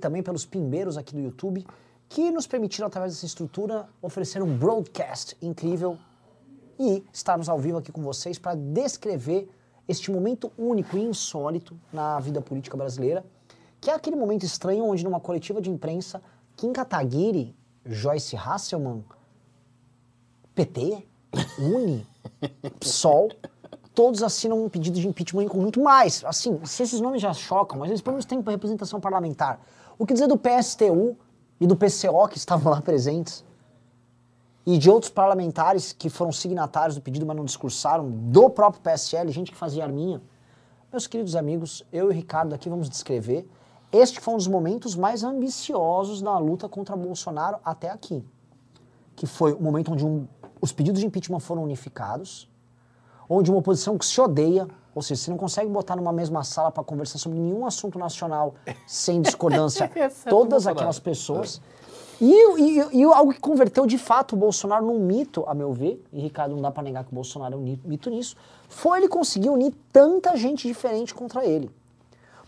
também pelos pimbeiros aqui do YouTube, que nos permitiram, através dessa estrutura, oferecer um broadcast incrível e estarmos ao vivo aqui com vocês para descrever este momento único e insólito na vida política brasileira, que é aquele momento estranho onde, numa coletiva de imprensa, Kim Kataguiri, Joyce Hasselman, PT, Uni, PSOL, todos assinam um pedido de impeachment em conjunto, mas, assim, se esses nomes já chocam, mas eles pelo menos têm representação parlamentar. O que dizer do PSTU e do PCO que estavam lá presentes? E de outros parlamentares que foram signatários do pedido, mas não discursaram, do próprio PSL, gente que fazia arminha. Meus queridos amigos, eu e o Ricardo aqui vamos descrever. Este foi um dos momentos mais ambiciosos na luta contra Bolsonaro até aqui. Que foi o momento onde um, os pedidos de impeachment foram unificados, onde uma oposição que se odeia, ou seja, você não consegue botar numa mesma sala para conversar sobre nenhum assunto nacional sem discordância todas aquelas pessoas. E, e, e, algo que converteu de fato o Bolsonaro num mito, a meu ver, e Ricardo não dá para negar que o Bolsonaro é um mito nisso, foi ele conseguir unir tanta gente diferente contra ele.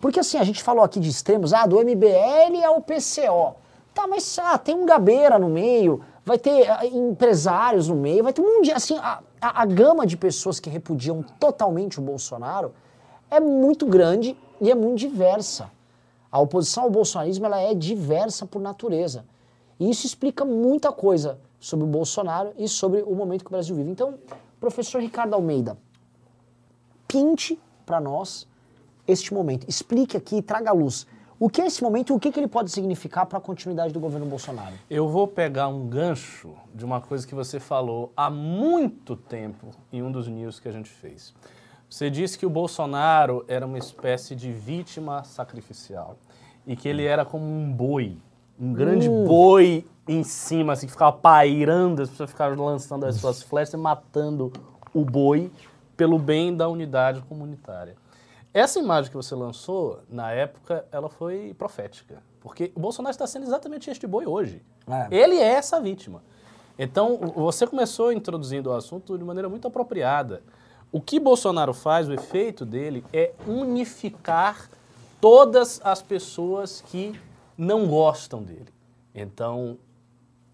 Porque assim, a gente falou aqui de extremos, ah, do MBL ao PCO. Tá, mas ah, tem um Gabeira no meio, vai ter ah, empresários no meio, vai ter um monte assim, a, a, a gama de pessoas que repudiam totalmente o Bolsonaro é muito grande e é muito diversa. A oposição ao bolsonarismo ela é diversa por natureza. E isso explica muita coisa sobre o Bolsonaro e sobre o momento que o Brasil vive. Então, professor Ricardo Almeida, pinte para nós este momento. Explique aqui, traga a luz. O que é esse momento e o que, que ele pode significar para a continuidade do governo Bolsonaro? Eu vou pegar um gancho de uma coisa que você falou há muito tempo em um dos news que a gente fez. Você disse que o Bolsonaro era uma espécie de vítima sacrificial e que ele era como um boi, um grande uh. boi em cima, assim, que ficava pairando, as pessoas ficavam lançando as suas flechas e matando o boi pelo bem da unidade comunitária. Essa imagem que você lançou, na época, ela foi profética. Porque o Bolsonaro está sendo exatamente este boi hoje. É. Ele é essa vítima. Então, você começou introduzindo o assunto de maneira muito apropriada. O que Bolsonaro faz, o efeito dele, é unificar todas as pessoas que não gostam dele. Então,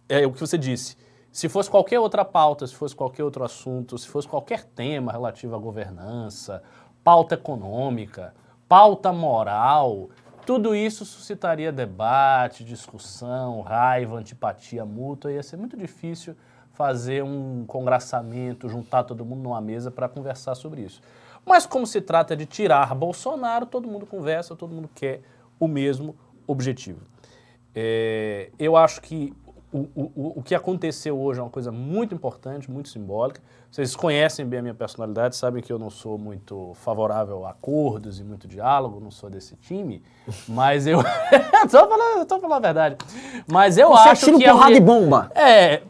é o que você disse. Se fosse qualquer outra pauta, se fosse qualquer outro assunto, se fosse qualquer tema relativo à governança pauta econômica, pauta moral, tudo isso suscitaria debate, discussão, raiva, antipatia mútua, ia ser muito difícil fazer um congraçamento, juntar todo mundo numa mesa para conversar sobre isso. Mas como se trata de tirar Bolsonaro, todo mundo conversa, todo mundo quer o mesmo objetivo. É, eu acho que o, o, o que aconteceu hoje é uma coisa muito importante, muito simbólica. Vocês conhecem bem a minha personalidade, sabem que eu não sou muito favorável a acordos e muito diálogo, não sou desse time, mas eu. tô, falando, falando a verdade. Mas eu Você acho que. porrada é... de bomba. É.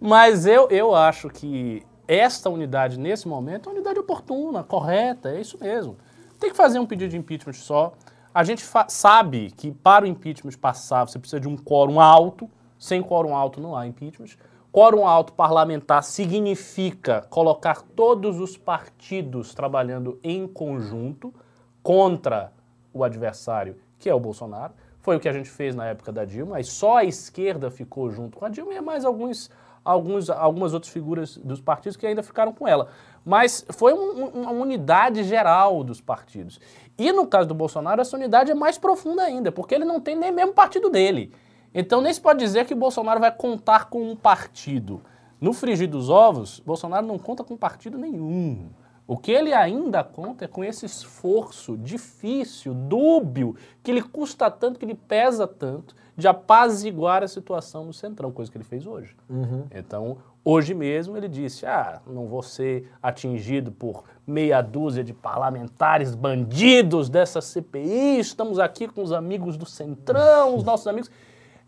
mas eu, eu acho que esta unidade, nesse momento, é uma unidade oportuna, correta, é isso mesmo. Tem que fazer um pedido de impeachment só. A gente sabe que para o impeachment passar você precisa de um quórum alto, sem quórum alto não há impeachment. Quórum alto parlamentar significa colocar todos os partidos trabalhando em conjunto contra o adversário, que é o Bolsonaro. Foi o que a gente fez na época da Dilma, e só a esquerda ficou junto com a Dilma e mais alguns, alguns, algumas outras figuras dos partidos que ainda ficaram com ela. Mas foi um, uma unidade geral dos partidos. E no caso do Bolsonaro, essa unidade é mais profunda ainda, porque ele não tem nem mesmo partido dele. Então nem se pode dizer que o Bolsonaro vai contar com um partido. No frigir dos ovos, Bolsonaro não conta com partido nenhum. O que ele ainda conta é com esse esforço difícil, dúbio, que lhe custa tanto, que lhe pesa tanto, de apaziguar a situação no Centrão, coisa que ele fez hoje. Uhum. Então, Hoje mesmo ele disse: ah, não vou ser atingido por meia dúzia de parlamentares bandidos dessa CPI, estamos aqui com os amigos do Centrão, os nossos amigos.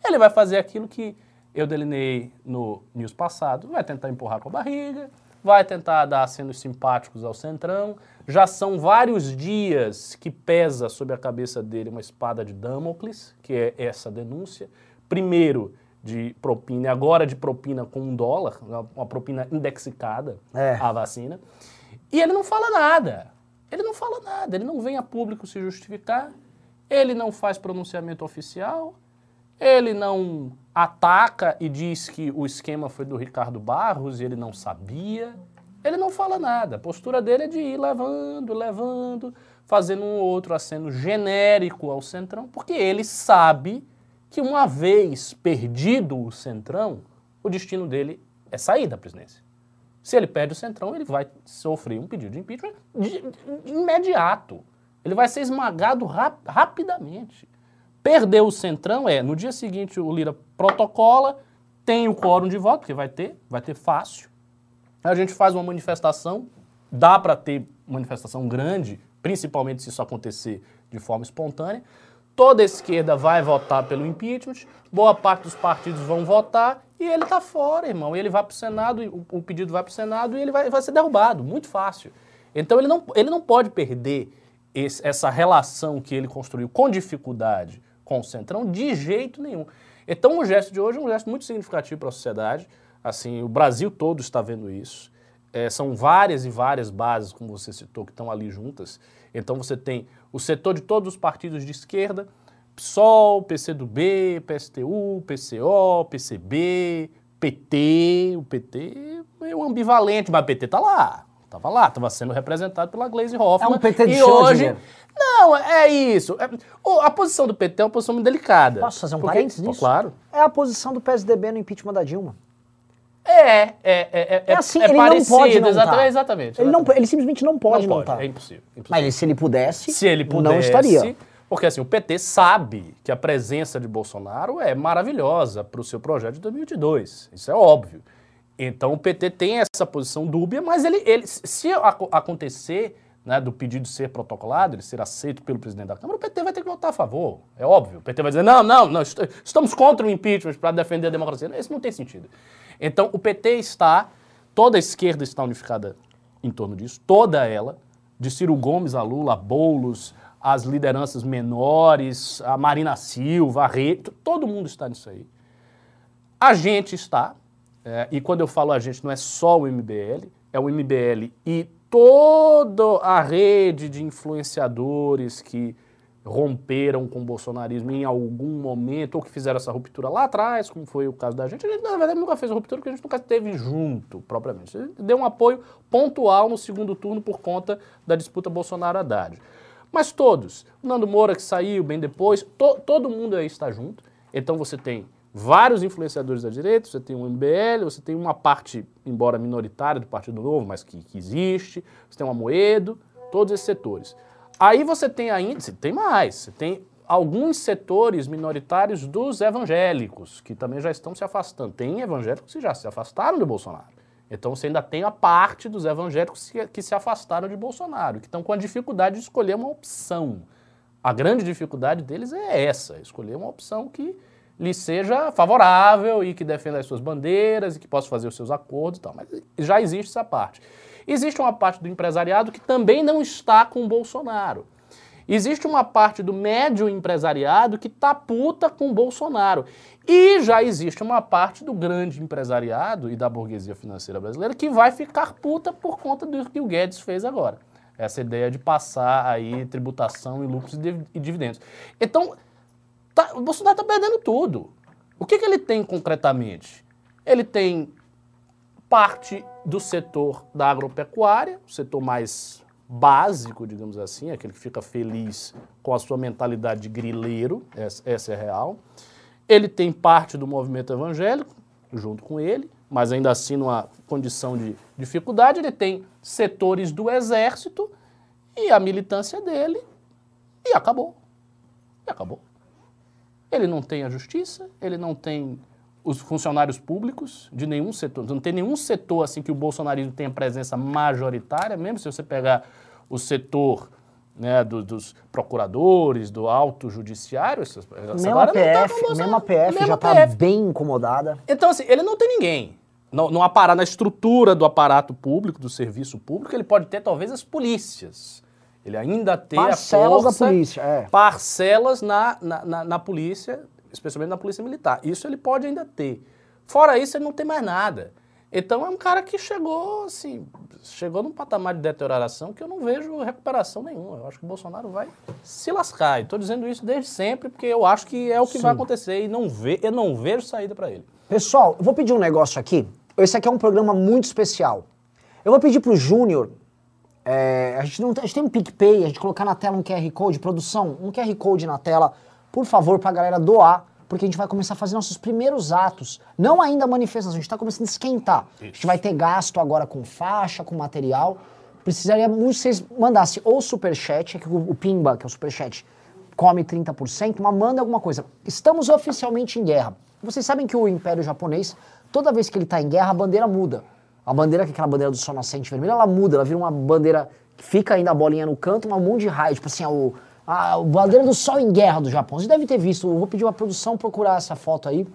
Ele vai fazer aquilo que eu delineei no news passado: vai tentar empurrar com a barriga, vai tentar dar acenos simpáticos ao Centrão. Já são vários dias que pesa sobre a cabeça dele uma espada de Damocles, que é essa denúncia. Primeiro, de propina, agora de propina com um dólar, uma propina indexicada é. à vacina. E ele não fala nada. Ele não fala nada, ele não vem a público se justificar, ele não faz pronunciamento oficial, ele não ataca e diz que o esquema foi do Ricardo Barros e ele não sabia. Ele não fala nada. A postura dele é de ir levando, levando, fazendo um outro aceno genérico ao Centrão, porque ele sabe que uma vez perdido o Centrão, o destino dele é sair da presidência. Se ele perde o Centrão, ele vai sofrer um pedido de impeachment de, de imediato. Ele vai ser esmagado rap rapidamente. Perder o Centrão é, no dia seguinte o Lira protocola, tem o quórum de voto, que vai ter, vai ter fácil. A gente faz uma manifestação, dá para ter manifestação grande, principalmente se isso acontecer de forma espontânea. Toda a esquerda vai votar pelo impeachment, boa parte dos partidos vão votar e ele está fora, irmão. Ele vai para o Senado, o, o pedido vai para o Senado e ele vai, vai ser derrubado, muito fácil. Então ele não, ele não pode perder esse, essa relação que ele construiu com dificuldade com o Centrão de jeito nenhum. Então o gesto de hoje é um gesto muito significativo para a sociedade. Assim, o Brasil todo está vendo isso. É, são várias e várias bases, como você citou, que estão ali juntas. Então você tem o setor de todos os partidos de esquerda, PSOL, PCdoB, PSTU, PCO, PCB, PT, o PT é um ambivalente, mas o PT tá lá. Tava lá, estava sendo representado pela Glaze Hoffmann. É um PT de e show, hoje. Não, é isso. É- a posição do PT é uma posição muito delicada. Posso fazer um Porque- parênteses nisso? Claro. É a posição do PSDB no impeachment da Dilma. É, é, é, é, É assim, é ele parecido, não pode não exatamente, tá. exatamente. Ele, não, ele simplesmente não pode não não pode, tá. é impossível. impossível. Mas ele, se ele pudesse, Se ele pudesse, não estaria. porque assim, o PT sabe que a presença de Bolsonaro é maravilhosa para o seu projeto de 2022, isso é óbvio. Então o PT tem essa posição dúbia, mas ele, ele se aco- acontecer né, do pedido ser protocolado, ele ser aceito pelo presidente da Câmara, o PT vai ter que votar a favor, é óbvio. O PT vai dizer, não, não, não est- estamos contra o impeachment para defender a democracia. Isso não tem sentido. Então o PT está, toda a esquerda está unificada em torno disso, toda ela, de Ciro Gomes a Lula, a Boulos, as lideranças menores, a Marina Silva, a Rede, todo mundo está nisso aí. A gente está, é, e quando eu falo a gente, não é só o MBL, é o MBL e toda a rede de influenciadores que romperam com o bolsonarismo em algum momento, ou que fizeram essa ruptura lá atrás, como foi o caso da gente. A gente, na verdade, nunca fez a ruptura porque a gente nunca esteve junto, propriamente. A gente deu um apoio pontual no segundo turno por conta da disputa Bolsonaro-Haddad. Mas todos, o Nando Moura que saiu bem depois, to- todo mundo aí está junto. Então você tem vários influenciadores da direita, você tem o MBL, você tem uma parte, embora minoritária, do Partido Novo, mas que, que existe, você tem o Amoedo, todos esses setores. Aí você tem ainda, você tem mais, você tem alguns setores minoritários dos evangélicos, que também já estão se afastando. Tem evangélicos que já se afastaram de Bolsonaro. Então você ainda tem a parte dos evangélicos que se afastaram de Bolsonaro, que estão com a dificuldade de escolher uma opção. A grande dificuldade deles é essa, escolher uma opção que lhe seja favorável e que defenda as suas bandeiras e que possa fazer os seus acordos e tal. Mas já existe essa parte. Existe uma parte do empresariado que também não está com o Bolsonaro. Existe uma parte do médio empresariado que tá puta com o Bolsonaro. E já existe uma parte do grande empresariado e da burguesia financeira brasileira que vai ficar puta por conta do que o Guedes fez agora. Essa ideia de passar aí tributação e lucros e div- e dividendos. Então, tá- o Bolsonaro está perdendo tudo. O que, que ele tem concretamente? Ele tem parte do setor da agropecuária, o setor mais básico, digamos assim, aquele que fica feliz com a sua mentalidade de grileiro, essa, essa é real. Ele tem parte do movimento evangélico, junto com ele, mas ainda assim numa condição de dificuldade. Ele tem setores do exército e a militância dele, e acabou. E acabou. Ele não tem a justiça, ele não tem os funcionários públicos de nenhum setor. Não tem nenhum setor assim que o bolsonarismo tenha presença majoritária, mesmo se você pegar o setor né, do- dos procuradores, do alto judiciário, essa Mesmo a não tá PF, mesmo a PF já tá PF. bem incomodada. Então, assim, ele não tem ninguém. No, no aparato, na estrutura do aparato público, do serviço público, ele pode ter talvez as polícias. Ele ainda tem Parcelas a da força, polícia, é. parcelas na, na, na, na polícia, especialmente na polícia militar. Isso ele pode ainda ter. Fora isso, ele não tem mais nada. Então é um cara que chegou, assim, chegou num patamar de deterioração que eu não vejo recuperação nenhuma. Eu acho que o Bolsonaro vai se lascar. E estou dizendo isso desde sempre, porque eu acho que é o que Sim. vai acontecer e não eu não vejo saída para ele. Pessoal, eu vou pedir um negócio aqui. Esse aqui é um programa muito especial. Eu vou pedir pro Júnior. É, a, gente não, a gente tem um PicPay, a gente colocar na tela um QR Code, produção, um QR Code na tela, por favor, pra galera doar, porque a gente vai começar a fazer nossos primeiros atos. Não ainda manifestação, a gente tá começando a esquentar. A gente vai ter gasto agora com faixa, com material. Precisaria muito que vocês mandassem ou superchat, que o, o Pimba, que é o superchat, come 30%, mas manda alguma coisa. Estamos oficialmente em guerra. Vocês sabem que o Império Japonês, toda vez que ele está em guerra, a bandeira muda. A bandeira, que é aquela bandeira do sol nascente vermelha, ela muda, ela vira uma bandeira que fica ainda a bolinha no canto, mas um de raio, tipo assim, a, a bandeira do sol em guerra do Japão. Você deve ter visto, eu vou pedir uma produção procurar essa foto aí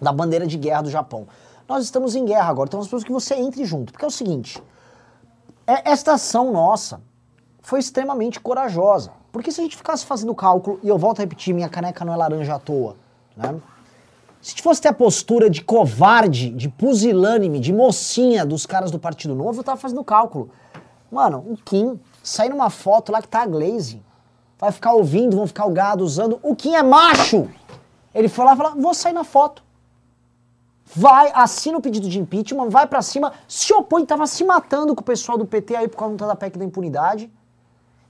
da bandeira de guerra do Japão. Nós estamos em guerra agora, então nós precisamos que você entre junto, porque é o seguinte, é- esta ação nossa foi extremamente corajosa. Porque se a gente ficasse fazendo cálculo, e eu volto a repetir, minha caneca não é laranja à toa, né? Se fosse ter a postura de covarde, de pusilânime, de mocinha dos caras do Partido Novo, eu tava fazendo cálculo. Mano, o Kim sai numa foto lá que tá a Glaze. Vai ficar ouvindo, vão ficar o gado usando. O Kim é macho! Ele foi lá e falou: vou sair na foto. Vai, assina o pedido de impeachment, vai pra cima, se opõe, tava se matando com o pessoal do PT aí por causa da PEC da impunidade.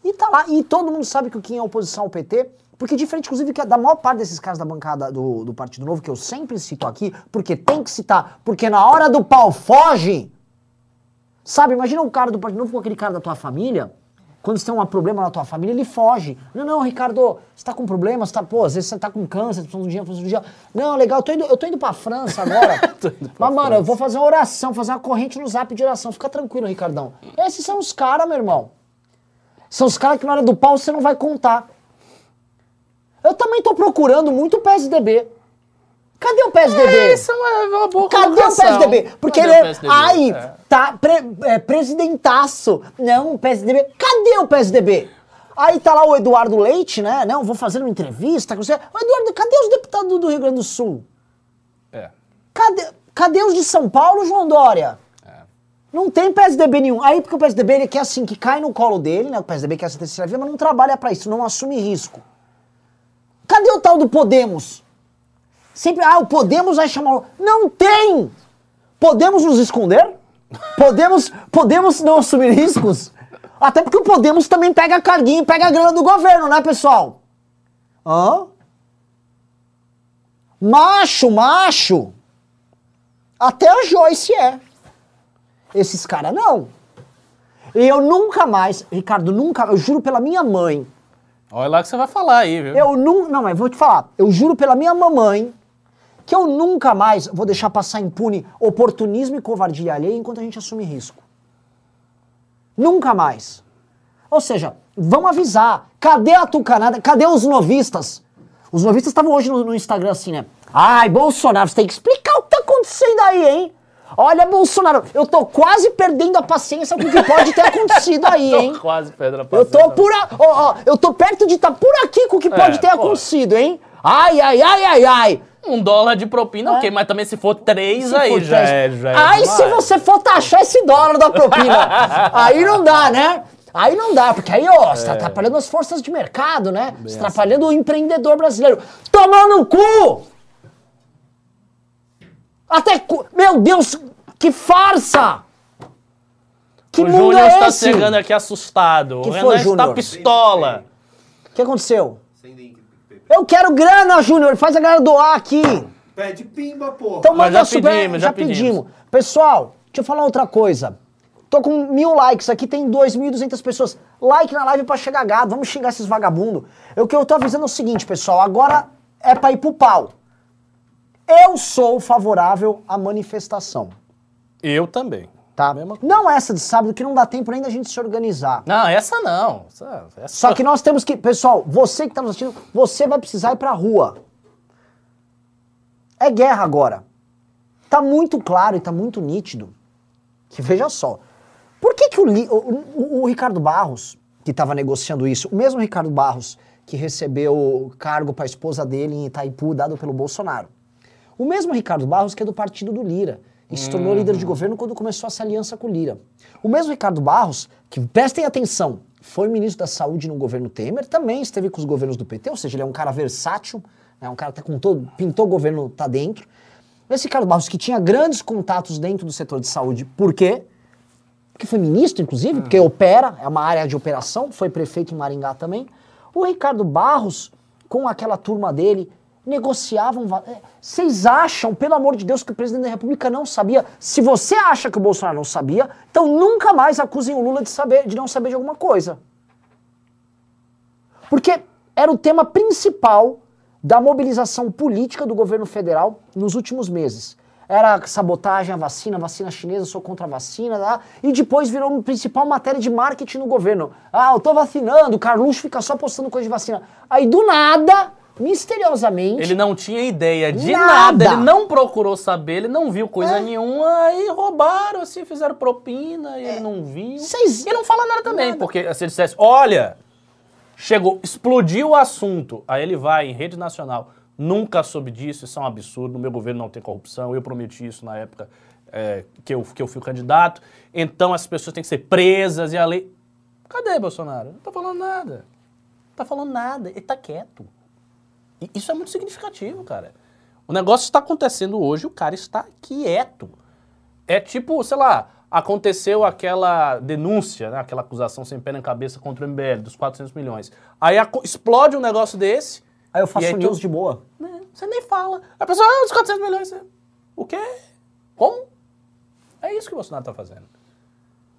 E tá lá, e todo mundo sabe que o Kim é oposição ao PT, porque diferente, inclusive, que da maior parte desses caras da bancada do, do Partido Novo, que eu sempre cito aqui, porque tem que citar, porque na hora do pau foge. Sabe, imagina um cara do Partido Novo com aquele cara da tua família, quando você tem um problema na tua família, ele foge. Não, não, Ricardo, você tá com problema, você tá, pô, às vezes você tá com câncer, você precisa de um dia, precisa de um dia. Não, legal, eu tô indo, eu tô indo pra França agora. Mas, mano, eu vou fazer uma oração, fazer uma corrente no zap de oração. Fica tranquilo, Ricardão. Esses são os caras, meu irmão. São os caras que na hora do pau você não vai contar. Procurando muito o PSDB. Cadê o PSDB? Isso é uma, uma boa Cadê o. PSDB? Porque Cadê ele o é. PSDB? Ai, É. tá pre- é, presidentaço. Não, o PSDB. Cadê o PSDB? Aí tá lá o Eduardo Leite, né? Não, vou fazer uma entrevista com você. Ô, Eduardo, cadê os deputados do Rio Grande do Sul? É. Cadê, cadê os de São Paulo, João Dória? Não tem PSDB nenhum. Aí porque o PSDB ele quer assim, que cai no colo dele, né? O PSDB quer essa terceira via, mas não trabalha pra isso, não assume risco. Cadê o tal do Podemos? Sempre, ah, o Podemos vai chamar. Não tem! Podemos nos esconder? Podemos, podemos não assumir riscos? Até porque o Podemos também pega carguinho, pega a grana do governo, né, pessoal? Hã? Macho, macho! Até a Joyce é. Esses caras não. E eu nunca mais, Ricardo, nunca, eu juro pela minha mãe, Olha lá que você vai falar aí, viu? eu nunca. Não, mas vou te falar. Eu juro pela minha mamãe que eu nunca mais vou deixar passar impune oportunismo e covardia alheia enquanto a gente assume risco. Nunca mais. Ou seja, vamos avisar. Cadê a tucanada? Cadê os novistas? Os novistas estavam hoje no, no Instagram assim, né? Ai, Bolsonaro, você tem que explicar o que tá acontecendo aí, hein? Olha, Bolsonaro, eu tô quase perdendo a paciência com o que pode ter acontecido aí, hein? Tô quase pedra Eu tô por a... ó, ó, eu tô perto de estar por aqui com o que pode ter pô. acontecido, hein? Ai, ai, ai, ai, ai. Um dólar de propina, ok, mas também se for três, Se aí for já três- é. Já é Aí demais. se você for taxar esse dólar da propina, aí não dá, né? Aí não dá, porque aí, ó, você tá atrapalhando as forças de mercado, né? Você tá atrapalhando o empreendedor brasileiro. Tomando no cu! Até. Meu Deus, que farsa! Que o mundo Júnior é está esse? chegando aqui assustado. Que o foi, Renan está Júnior? pistola. O que aconteceu? Eu quero grana, Júnior. Faz a galera doar aqui. Pede pimba, porra. Então Mas já super- pedimos, já pedimos. Pessoal, deixa eu falar outra coisa. Tô com mil likes aqui, tem 2.200 pessoas. Like na live pra chegar gado, vamos xingar esses vagabundos. O que eu tô avisando é o seguinte, pessoal, agora é pra ir pro pau. Eu sou favorável à manifestação, Eu também. tá? Não essa de sábado, que não dá tempo nem da gente se organizar. Não, essa não. Essa, essa- Só que nós temos que, pessoal, você que tá nos assistindo, você vai precisar ir pra rua. É guerra agora. Tá muito claro e tá muito nítido que, veja só, por que, que o, Li- o- o- o Ricardo Barros, que estava negociando isso, o mesmo Ricardo Barros que recebeu cargo para a esposa dele em Itaipu, dado pelo Bolsonaro, o mesmo Ricardo Barros que é do partido do Lira, e se tornou líder de governo quando começou essa aliança com o Lira. O mesmo Ricardo Barros, que prestem atenção, foi ministro da Saúde no governo Temer, também esteve com os governos do PT, ou seja, ele é um cara versátil, é um cara que tá com todo, pintou o governo, tá dentro. Esse Ricardo Barros, que tinha grandes contatos dentro do setor de saúde, por quê? Porque foi ministro, inclusive, porque opera, é uma área de operação, foi prefeito em Maringá também. O Ricardo Barros, com aquela turma dele, negociavam. va- é, Vocês acham, pelo amor de Deus, que o presidente da República não sabia? Se você acha que o Bolsonaro não sabia, então nunca mais acusem o Lula de, saber, de não saber de alguma coisa. Porque era o tema principal da mobilização política do governo federal nos últimos meses. Era sabotagem à vacina, vacina chinesa, sou contra a vacina, e depois virou uma principal matéria de marketing no governo. Ah, eu tô vacinando, o Carluxo fica só postando coisa de vacina. Aí do nada, misteriosamente, Ele não tinha ideia de Nada. nada. ele não procurou saber, ele não viu coisa É. nenhuma, aí roubaram, assim, fizeram propina, e ele não viu. Vocês- E não fala nada também, Nada. porque se ele dissesse, olha, chegou, explodiu o assunto, aí ele vai em rede nacional, nunca soube disso, isso é um absurdo, no meu governo não tem corrupção, eu prometi isso na época é, que, eu, que eu fui candidato, então as pessoas têm que ser presas e a lei... Cadê Bolsonaro? Não tá falando nada. Não tá falando nada, ele tá quieto. Isso é muito significativo, cara. O negócio está acontecendo hoje, o cara está quieto. É tipo, sei lá, aconteceu aquela denúncia, né, aquela acusação sem pé nem cabeça contra o MBL, dos 400 milhões. Aí explode um negócio desse. aí eu faço aí news tu- de boa. né, Você nem fala. A pessoa, ah, os 400 milhões. você- O quê? Como? É isso que o Bolsonaro está fazendo.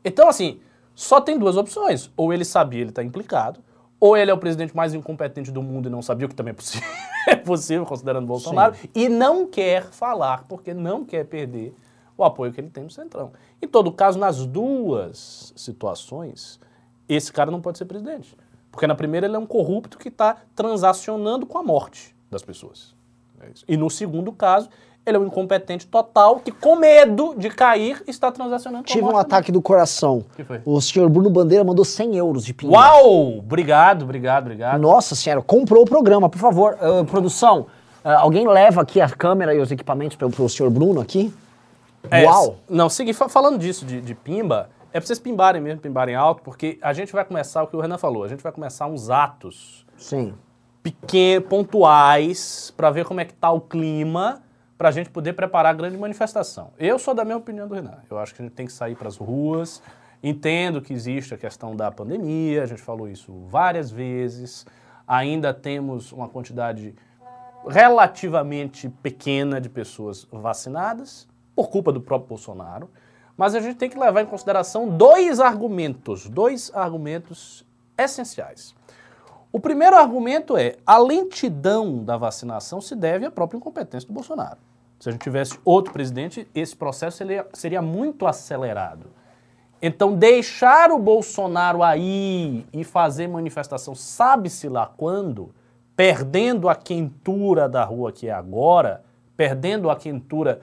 Então, assim, só tem duas opções. Ou ele sabia, ele está implicado, ou ele é o presidente mais incompetente do mundo e não sabia, o que também é possível, é possível considerando Bolsonaro, e não quer falar, porque não quer perder o apoio que ele tem no Centrão. Em todo caso, nas duas situações, esse cara não pode ser presidente. Porque na primeira ele é um corrupto que está transacionando com a morte das pessoas. É. E no segundo caso, ele é um incompetente total que, com medo de cair, está transacionando com Tive a um ataque do coração. que foi? O senhor Bruno Bandeira mandou 100 euros de pinga. Uau! Obrigado, obrigado, obrigado. Nossa senhora, comprou o programa, por favor. Ah, produção, ah, alguém leva aqui a câmera e os equipamentos para o senhor Bruno aqui? É, Uau! Não, seguir fa- falando disso de, de pimba, é pra vocês pimbarem mesmo, pimbarem alto, porque a gente vai começar o que o Renan falou, a gente vai começar uns atos Sim. pequenos, pontuais, pra ver como é que tá o clima, pra gente poder preparar a grande manifestação. Eu sou da mesma opinião do Renan. Eu acho que a gente tem que sair pras ruas. Entendo que existe a questão da pandemia, a gente falou isso várias vezes. Ainda temos uma quantidade relativamente pequena de pessoas vacinadas, por culpa do próprio Bolsonaro. Mas a gente tem que levar em consideração dois argumentos, dois argumentos essenciais. O primeiro argumento é a lentidão da vacinação se deve à própria incompetência do Bolsonaro. Se a gente tivesse outro presidente, esse processo seria, seria muito acelerado. Então, deixar o Bolsonaro aí e fazer manifestação, sabe-se lá quando, perdendo a quentura da rua que é agora, perdendo a quentura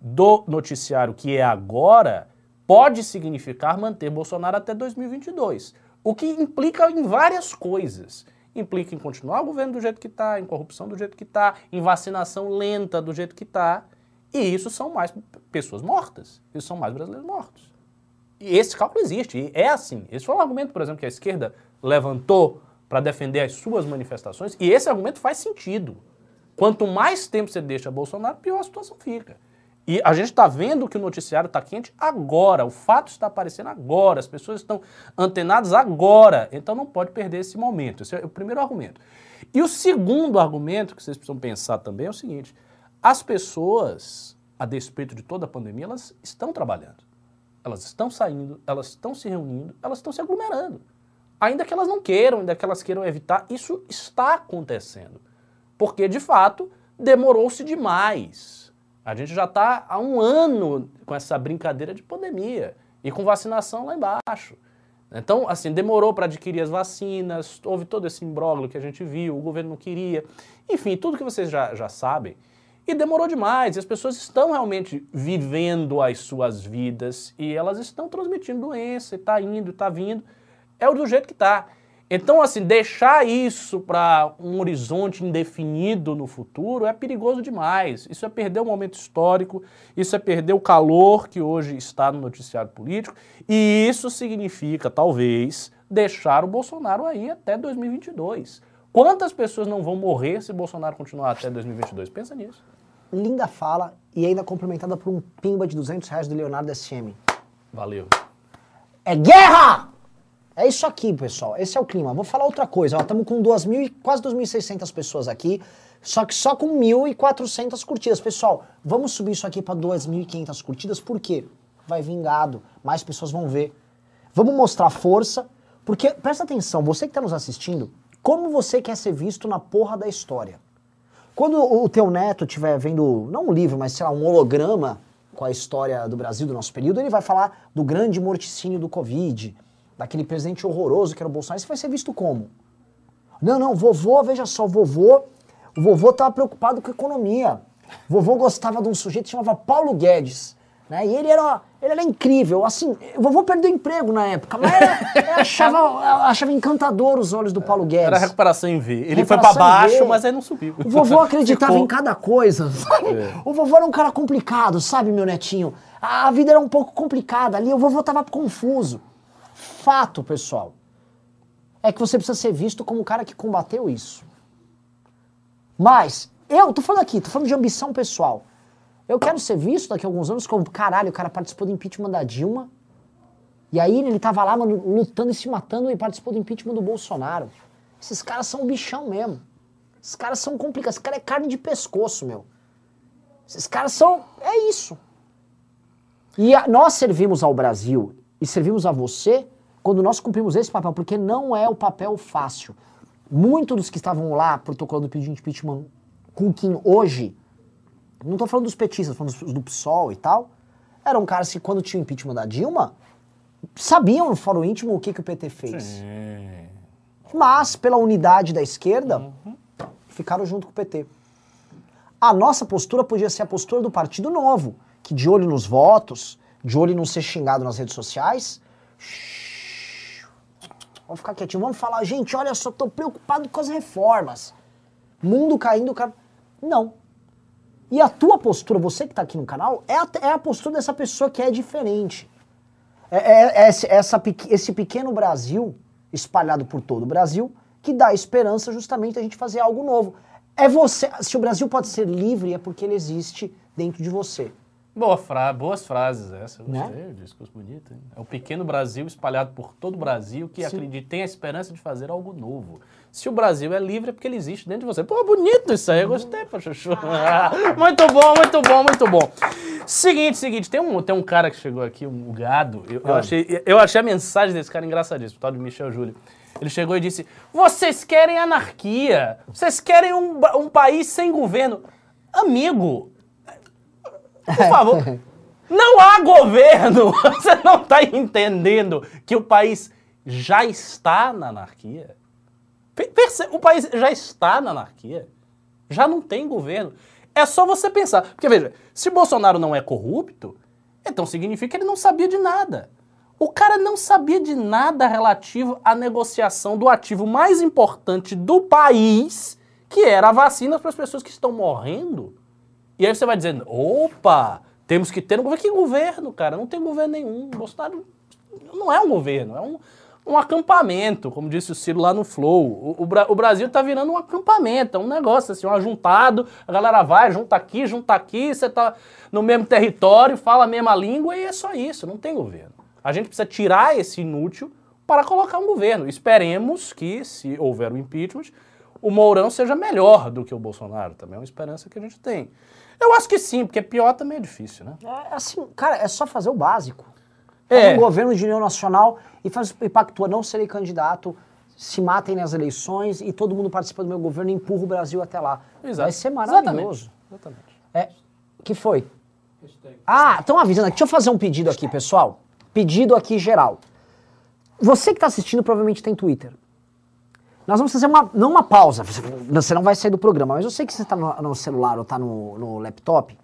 do noticiário que é agora, pode significar manter Bolsonaro até 2022. O que implica em várias coisas. Implica em continuar o governo do jeito que está, em corrupção do jeito que está, em vacinação lenta do jeito que está. E isso são mais pessoas mortas. Isso são mais brasileiros mortos. E esse cálculo existe, e é assim. Esse foi um argumento, por exemplo, que a esquerda levantou para defender as suas manifestações, e esse argumento faz sentido. Quanto mais tempo você deixa Bolsonaro, pior a situação fica. E a gente está vendo que o noticiário está quente agora, o fato está aparecendo agora, as pessoas estão antenadas agora, então não pode perder esse momento. Esse é o primeiro argumento. E o segundo argumento que vocês precisam pensar também é o seguinte: as pessoas, a despeito de toda a pandemia, elas estão trabalhando. Elas estão saindo, elas estão se reunindo, elas estão se aglomerando. Ainda que elas não queiram, ainda que elas queiram evitar, isso está acontecendo. Porque, de fato, demorou-se demais. A gente já está há um ano com essa brincadeira de pandemia e com vacinação lá embaixo. Então, assim, demorou para adquirir as vacinas, houve todo esse imbróglio que a gente viu, o governo não queria. Enfim, tudo que vocês já, já sabem. E demorou demais, e as pessoas estão realmente vivendo as suas vidas e elas estão transmitindo doença, e está indo, está vindo. É o do jeito que está. Então, assim, deixar isso para um horizonte indefinido no futuro é perigoso demais. Isso é perder o momento histórico, isso é perder o calor que hoje está no noticiário político, e isso significa, talvez, deixar o Bolsonaro aí até 2022. Quantas pessoas não vão morrer se Bolsonaro continuar até 2022? Pensa nisso. Linda fala e ainda complementada por um pimba de 200 reais do Leonardo SM. Valeu. É guerra! É isso aqui, pessoal. Esse é o clima. Vou falar outra coisa. Estamos com 2.000 e quase 2.600 pessoas aqui, só que só com 1.400 curtidas. Pessoal, vamos subir isso aqui para 2.500 curtidas, por quê? Vai vingado, mais pessoas vão ver. Vamos mostrar força, porque, presta atenção, você que está nos assistindo, como você quer ser visto na porra da história? Quando o teu neto estiver vendo, não um livro, mas sei lá, um holograma com a história do Brasil, do nosso período, ele vai falar do grande morticínio do Covid, daquele presidente horroroso que era o Bolsonaro. Isso vai ser visto como? Não, não, vovô, veja só, vovô, o vovô estava preocupado com a economia. Vovô gostava de um sujeito que chamava Paulo Guedes. Né? E ele era, ele era incrível. Assim, o vovô perdeu emprego na época, mas era, achava, achava encantador os olhos do Paulo Guedes. Era recuperação em V. Ele foi Recuperação para baixo, mas aí não subiu. O vovô acreditava Ficou. em cada coisa. sabe? É. O vovô era um cara complicado, sabe, meu netinho? A a vida era um pouco complicada ali, o vovô tava confuso. Fato, pessoal, é que você precisa ser visto como o cara que combateu isso. Mas, eu tô falando aqui, tô falando de ambição pessoal. Eu quero ser visto daqui a alguns anos como, caralho, o cara participou do impeachment da Dilma. E aí ele tava lá, mano, lutando e se matando e participou do impeachment do Bolsonaro. Esses caras são bichão mesmo. Esses caras são complicados. Esse cara é carne de pescoço, meu. Esses caras são. É isso. E a- nós servimos ao Brasil e servimos a você quando nós cumprimos esse papel, porque não é o papel fácil. Muitos dos que estavam lá protocolando pedido de impeachment com quem hoje, não estou falando dos petistas, falando dos- do PSOL e tal, eram caras que quando tinha o impeachment da Dilma, sabiam no fórum íntimo o que, que o PT fez. Mas, pela unidade da esquerda, ficaram junto com o PT. A nossa postura podia ser a postura do Partido Novo, que de olho nos votos, de olho em não ser xingado nas redes sociais, vamos ficar quietinho, vamos falar, gente, olha só, tô preocupado com as reformas. Mundo caindo, cara. Não. E a tua postura, você que tá aqui no canal, é a, é a postura dessa pessoa que é diferente. É, é- é esse, essa esse pequeno Brasil, espalhado por todo o Brasil, que dá esperança justamente da gente fazer algo novo. É você. Se o Brasil pode ser livre, é porque ele existe dentro de você. Boa fra boas frases essa. Eu Né? gostei, um discurso bonito. Hein? É o pequeno Brasil espalhado por todo o Brasil que acredita, tem a esperança de fazer algo novo. Se o Brasil é livre, é porque ele existe dentro de você. Pô, bonito isso aí, eu gostei, pô, Chuchu. muito bom, muito bom, muito bom. Seguinte, seguinte, tem um, tem um cara que chegou aqui, um gado. Eu, eu Ah. achei, eu achei a mensagem desse cara engraçadíssima, o tal de Michel Júlio. Ele chegou e disse: Vocês querem anarquia, vocês querem um, um país sem governo. Amigo, por favor. Não há governo! Você não está entendendo que o país já está na anarquia? Pe- perce- O país já está na anarquia. Já não tem governo. É só você pensar. Porque veja, se Bolsonaro não é corrupto, então significa que ele não sabia de nada. O cara não sabia de nada relativo à negociação do ativo mais importante do país, que era a vacina para as pessoas que estão morrendo. E aí você vai dizendo, opa, temos que ter um governo. Que governo, cara? Não tem governo nenhum. Bolsonaro não é um governo, é um, um acampamento, como disse o Ciro lá no Flow. O, o o Brasil tá virando um acampamento, é um negócio assim, um ajuntado, a galera vai, junta aqui, junta aqui, você tá no mesmo território, fala a mesma língua e é só isso, não tem governo. A gente precisa tirar esse inútil para colocar um governo. Esperemos que, se houver o impeachment, o Mourão seja melhor do que o Bolsonaro. Também é uma esperança que a gente tem. Eu acho que sim, porque pior também é difícil, né? É assim, cara, é só fazer o básico. É. Um governo de união nacional e, faz, e pactua, não serei candidato, se matem nas eleições e todo mundo participa do meu governo e empurra o Brasil até lá. Vai ser maravilhoso. Exatamente. Exatamente. É, que foi? Ah, estão avisando aqui. Deixa eu fazer um pedido aqui, pessoal. Pedido aqui geral. Você que está assistindo provavelmente tem Twitter. Nós vamos fazer uma, não uma pausa, você- você não vai sair do programa, mas eu sei que você está no, no celular ou está no, no laptop.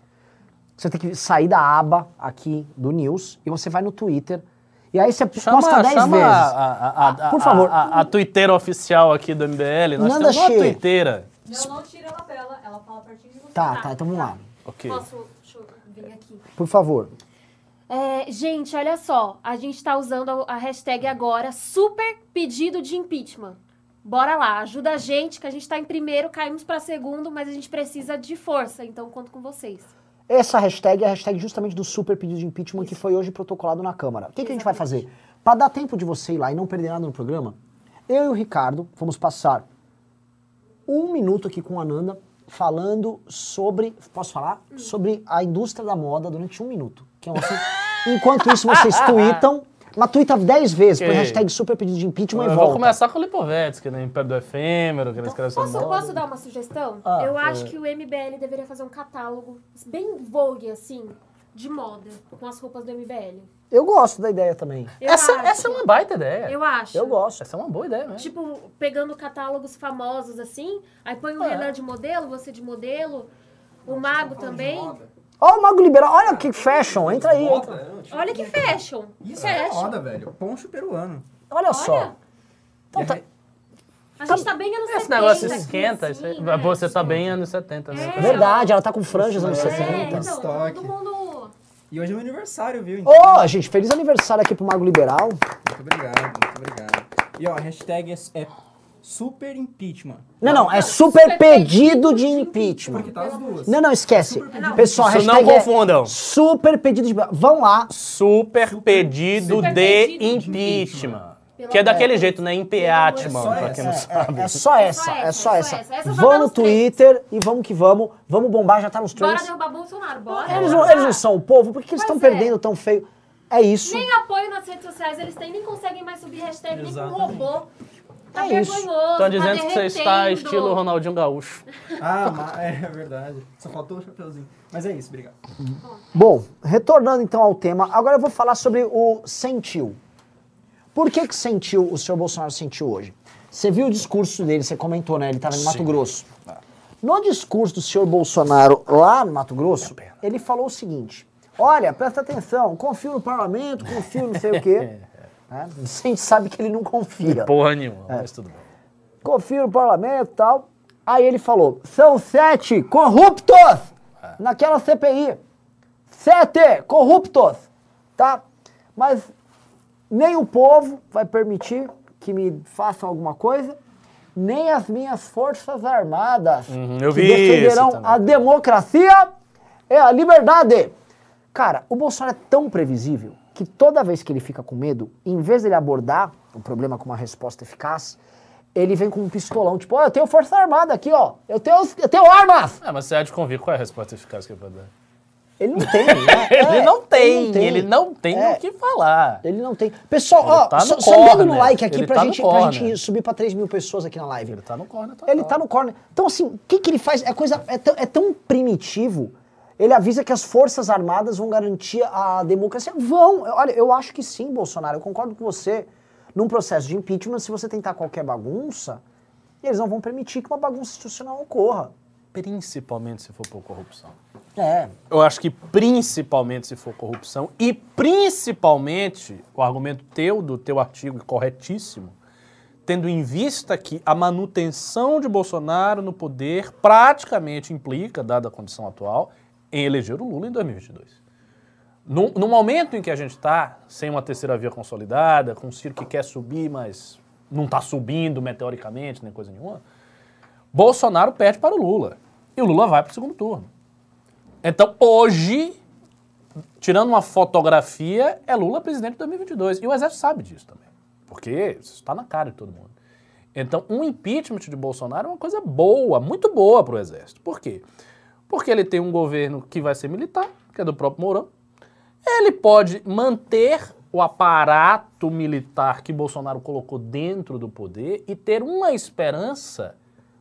Você tem que sair da aba aqui do News e você vai no Twitter E aí você Chama, posta 10 chama vezes. A, a, a, Por favor. A, a, a tuiteira oficial aqui do MBL. Nós Nanda temos uma. Não, não tira ela pra ela, ela fala pertinho de você. Tá, tá, então vamos lá. Ok. Posso, deixa eu vir aqui. Por favor. É, gente, olha só, a gente tá usando a, a hashtag agora, super pedido de impeachment. Bora lá, ajuda a gente, que a gente tá em primeiro, caímos pra segundo, mas a gente precisa de força, então conto com vocês. Essa hashtag é a hashtag justamente do super pedido de impeachment que foi hoje protocolado na Câmara. O que, que a gente vai fazer? Para dar tempo de você ir lá e não perder nada no programa, eu e o Ricardo vamos passar um minuto aqui com a Ananda falando sobre. Posso falar? Sobre a indústria da moda durante um minuto. Que é um assunto- Enquanto isso, vocês tweetam. Mas tweeta 10 vezes, põe Ok. hashtag super pedido de impeachment Eu e vou volta. começar com o Lipovetsky, né? Império do Efêmero, que sobre Posso, moda. posso dar uma sugestão? Ah, eu é. acho que o MBL deveria fazer um catálogo bem vogue, assim, de moda, com as roupas do MBL. Eu gosto da ideia também. Eu Essa, acho. essa é uma baita ideia. Eu acho. Eu gosto. Essa é uma boa ideia mesmo. Tipo, pegando catálogos famosos assim, aí põe o É. Renan de modelo, você de modelo, o Mago também. Ó, o Mago Liberal, olha que fashion, entra aí. entra. Não, tipo, Olha que fashion. Isso é fashion. moda, velho. Poncho peruano. Olha só. Olha, Então tá- a gente tá bem anos Esse 70. negócio aqui, esquenta. assim, isso aí- né? Você tá bem anos 70 mesmo. É. Verdade, ela tá com franjas anos É, 60. É, então, Estoque. todo mundo... E hoje é meu aniversário, viu? Ô, gente, feliz aniversário aqui pro Mago Liberal. Muito obrigado, muito obrigado. E ó, a hashtag é, é super impeachment. Não, não, é super pedido de impeachment. Porque tá as duas. Não, não, esquece. pedido. Pessoal, Isso não é confundam. super pedido de... Vão lá. Super pedido Super de pedido de impeachment. Que é daquele de jeito, né? Impeachment, Só pra quem essa. não É, sabe. é só essa, é só essa. essa. Dar no três. Twitter e vamos que vamos. Vamos bombar, já tá nos Bora três. derrubar Bolsonaro, bora. Eles não, eles não são o povo, por que eles estão é. perdendo tão feio? É isso. Nem apoio nas redes sociais eles têm, nem conseguem mais subir hashtag, nem com Exatamente. robô. Tá É isso. vergonhoso, Estão tá dizendo que você está estilo Ronaldinho Gaúcho. Ah, mas é verdade. Só faltou o chapeuzinho. Mas é isso, obrigado. Bom, retornando então ao tema, agora eu vou falar sobre o sentiu. Por que que sentiu, o senhor Bolsonaro sentiu hoje? Você viu o discurso dele, você comentou, né? Ele estava em Mato Sim. Grosso. No discurso do senhor Bolsonaro lá no Mato Grosso, ele falou o seguinte: olha, presta atenção, confio no parlamento, confio não sei o quê. Né? A gente sabe que ele não confia. Porra nenhuma, mas tudo bem. confio no parlamento e tal. Aí ele falou: são sete corruptos naquela CPI. Sete corruptos, tá? Mas nem o povo vai permitir que me façam alguma coisa, nem as minhas forças armadas Uhum, eu que vi defenderão a democracia e a liberdade. Cara, o Bolsonaro é tão previsível que toda vez que ele fica com medo, em vez dele abordar o problema com uma resposta eficaz, ele vem com um pistolão, tipo, ó, eu tenho força armada aqui, ó, eu tenho, eu tenho armas. Ah, mas você há de convir qual é a resposta eficaz que ele pode dar. Ele não tem, né? Ele É, não tem, ele não tem É. o que falar. Ele não tem. Pessoal, Ele ó, tá só, só dando no like aqui Ele pra, tá gente, pra gente subir pra 3 mil pessoas aqui na live. Ele tá no corner total. Ele tá no corner. Então, assim, o que, que ele faz? É coisa. É tão, é tão primitivo. Ele avisa que as Forças Armadas vão garantir a democracia. Vão! Olha, eu acho que sim, Bolsonaro. Eu concordo com você. Num processo de impeachment, se você tentar qualquer bagunça, eles não vão permitir que uma bagunça institucional ocorra. Principalmente se for por corrupção. É. Eu acho que principalmente se for corrupção e principalmente o argumento teu do teu artigo corretíssimo, tendo em vista que a manutenção de Bolsonaro no poder praticamente implica, dada a condição atual, em eleger o Lula em 2022. No, no momento em que a gente está sem uma terceira via consolidada, com um Ciro que quer subir, mas não está subindo meteoricamente, nem coisa nenhuma, Bolsonaro perde para o Lula. E o Lula vai para o segundo turno. Então, hoje, tirando uma fotografia, é Lula presidente de 2022. E o Exército sabe disso também. Porque isso está na cara de todo mundo. Então, um impeachment de Bolsonaro é uma coisa boa, muito boa para o Exército. Por quê? Porque ele tem um governo que vai ser militar, que é do próprio Mourão. Ele pode manter o aparato militar que Bolsonaro colocou dentro do poder e ter uma esperança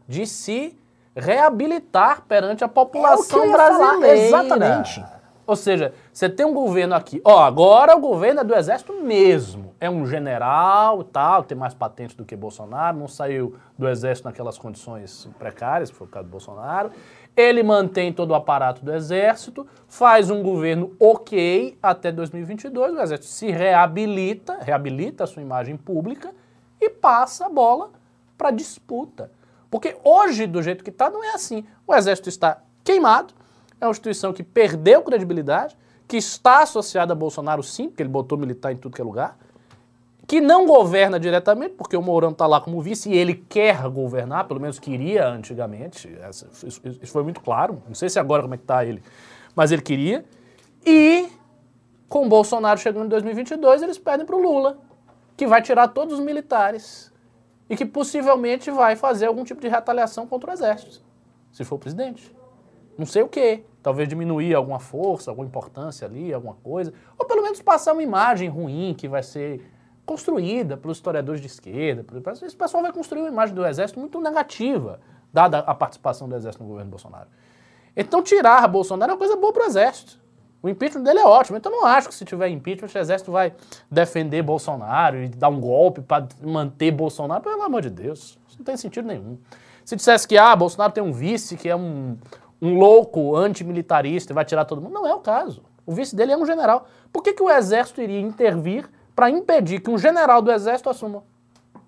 de se reabilitar perante a É população falar, brasileira. Exatamente. Ou seja, você tem um governo aqui, ó, agora o governo é do exército mesmo. É um general e tal, tem mais patente do que Bolsonaro, não saiu do exército naquelas condições precárias, que foi o caso do Bolsonaro. Ele mantém todo o aparato do exército, faz um governo ok até 2022, o exército se reabilita, reabilita a sua imagem pública e passa a bola para disputa. Porque hoje, do jeito que está, não é assim. O exército está queimado, é uma instituição que perdeu credibilidade, que está associada a Bolsonaro sim, porque ele botou militar em tudo que é lugar, que não governa diretamente, porque o Mourão está lá como vice e ele quer governar, pelo menos queria antigamente, isso, isso foi muito claro, não sei se agora como é que está ele, mas ele queria, e com o Bolsonaro chegando em 2022, eles pedem para o Lula, que vai tirar todos os militares e que possivelmente vai fazer algum tipo de retaliação contra o exército, se for presidente. Não sei o quê. Talvez diminuir alguma força, alguma importância ali, alguma coisa. Ou pelo menos passar uma imagem ruim que vai ser construída pelos historiadores de esquerda. Esse pessoal vai construir uma imagem do exército muito negativa, dada a participação do exército no governo Bolsonaro. Então tirar Bolsonaro é uma coisa boa para o exército. O impeachment dele é ótimo. Então não acho que se tiver impeachment, o exército vai defender Bolsonaro e dar um golpe para manter Bolsonaro. Pelo amor de Deus, isso não tem sentido nenhum. Se dissesse que ah, Bolsonaro tem um vice que é um, um louco antimilitarista e vai tirar todo mundo, não é o caso. O vice dele é um general. Por que, que o exército iria intervir para impedir que um general do exército assuma?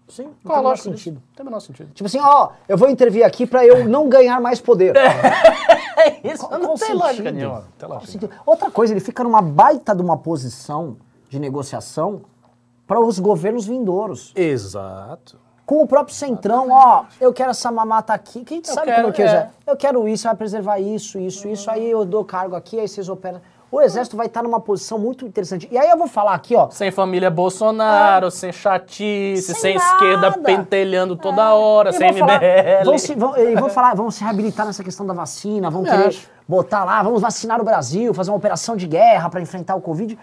Sim, não Qual tem menor sentido. Não tem o menor sentido. Tipo assim, ó, eu vou intervir aqui pra eu não ganhar mais poder. É isso, Qual- não qual tem lógica nenhuma. Tem lógica. Outra coisa, ele fica numa baita de uma posição de negociação para os governos vindouros. Exato. Com o próprio Centrão, ó, eu quero essa mamata aqui. Quem sabe quero, como eu quiser? é. Eu quero isso, vai preservar isso, isso, isso. Aí eu dou cargo aqui, aí vocês operam. O exército vai estar numa posição muito interessante. E aí eu vou falar aqui, ó. Sem família Bolsonaro, sem chatice, Sem sem, esquerda pentelhando toda hora, E sem vão falar- MBL. vão se, vão, e vão falar, vão se reabilitar nessa questão da vacina, vão Também querer acho. botar lá, vamos vacinar o Brasil, fazer uma operação de guerra para enfrentar o Covid.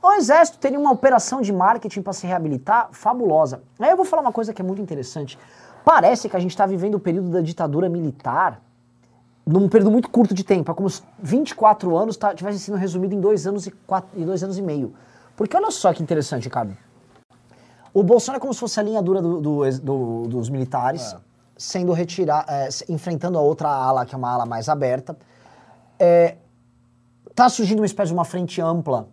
O Exército teria uma operação de marketing para se reabilitar fabulosa. Aí eu vou falar uma coisa que é muito interessante. Parece que a gente está vivendo o período da ditadura militar num período muito curto de tempo. É como se 24 anos tá, tivessem sido resumido em dois anos e, quatro, e dois anos e meio. Porque olha só que interessante, Ricardo. O Bolsonaro é como se fosse a linha dura do- do do- dos militares, sendo retirado, enfrentando a outra ala, que é uma ala mais aberta. É, tá surgindo uma espécie de uma frente ampla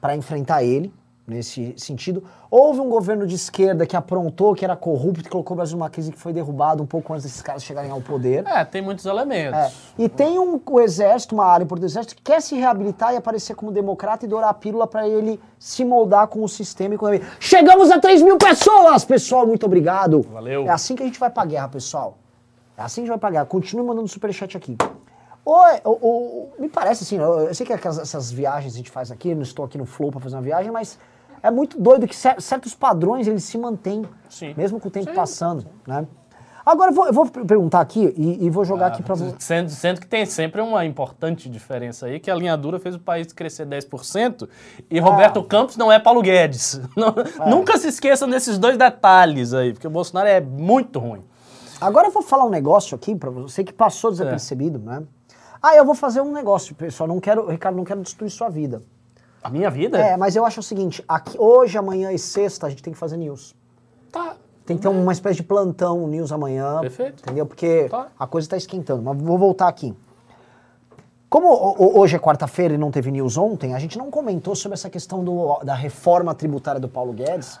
para enfrentar ele, nesse sentido. Houve um governo de esquerda que aprontou, que era corrupto, que colocou o Brasil numa crise que foi derrubado um pouco antes desses caras chegarem ao poder. É, tem muitos elementos. É. E tem um, o exército, uma área importante do exército, que quer se reabilitar e aparecer como democrata e dourar a pílula para ele se moldar com o sistema e com a Chegamos a 3 mil pessoas, pessoal, muito obrigado. Valeu. É assim que a gente vai pra guerra, pessoal. É assim que a gente vai pra guerra. Continue mandando superchat aqui. Oi, o- o- me parece assim, eu, eu sei que aquelas, essas viagens a gente faz aqui, não estou aqui no Flow pra fazer uma viagem, mas é muito doido que cer- certos padrões eles se mantêm, Sim. mesmo com o tempo Sim. passando, né? Agora eu vou, eu vou perguntar aqui e, e vou jogar aqui pra você. Sendo, sendo que tem sempre uma importante diferença aí, que a linha dura fez o país crescer 10% e Roberto Campos não é Paulo Guedes. Não- Nunca se esqueçam desses dois detalhes aí, porque o Bolsonaro é muito ruim. Agora eu vou falar um negócio aqui pra você que passou desapercebido, né? Ah, eu vou fazer um negócio, pessoal. Não quero, Ricardo, não quero destruir sua vida. A minha vida? É, mas eu acho o seguinte: aqui, hoje, amanhã e sexta a gente tem que fazer news. Tá. Tem que ter uma espécie de plantão news amanhã. Perfeito. Entendeu? Porque Tá. a coisa está esquentando. Mas vou voltar aqui. Como hoje é quarta-feira e não teve news ontem, a gente não comentou sobre essa questão do- da reforma tributária do Paulo Guedes.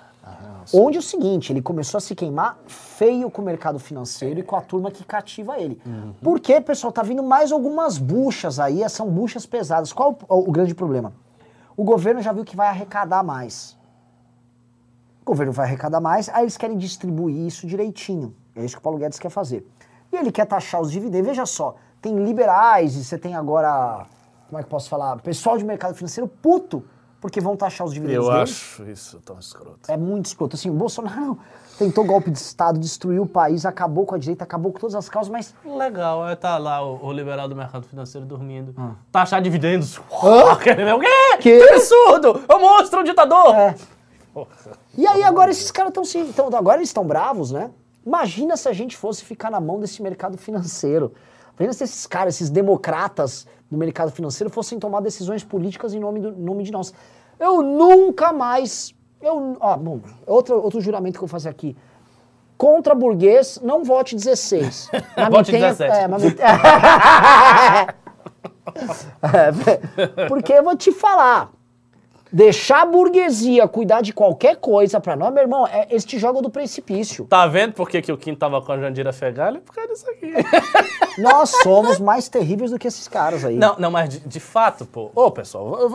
onde é o seguinte, ele começou a se queimar feio com o mercado financeiro e com a turma que cativa ele. Porque, pessoal, tá vindo mais algumas buchas aí, são buchas pesadas. Qual o, o grande problema? O governo já viu que vai arrecadar mais. O governo vai arrecadar mais, aí eles querem distribuir isso direitinho. É isso que o Paulo Guedes quer fazer. E ele quer taxar os dividendos. Veja só, tem liberais e você tem agora, como é que eu posso falar? Pessoal de mercado financeiro puto, porque vão taxar os dividendos Eu deles. acho isso tão escroto. É muito escroto. Assim, o Bolsonaro tentou golpe de Estado, destruiu o país, acabou com a direita, acabou com todas as causas, mas Legal, aí tá lá o, o liberal do mercado financeiro dormindo. Ah. Taxar dividendos. o quê? Que? Que absurdo! Eu mostro um ditador! É. E aí agora esses caras estão se. Então, agora eles estão bravos, né? Imagina se a gente fosse ficar na mão desse mercado financeiro. Imagina se esses caras, esses democratas do mercado financeiro fossem tomar decisões políticas em nome, do, nome de nós. Eu nunca mais. Eu, ó, bom, outro, outro juramento que eu vou fazer aqui. Contra burguês, não vote 16. Mas Vote tenha- 17. É, mas me- É, porque eu vou te falar. Deixar a burguesia cuidar de qualquer coisa pra nós, meu irmão, é, eles te jogam do precipício. Tá vendo por que, que o Kim tava com a Jandira Fegali? Por causa disso aqui. Nós somos mais terríveis do que esses caras aí. Não, não, mas de, de fato, pô. Ô, pessoal,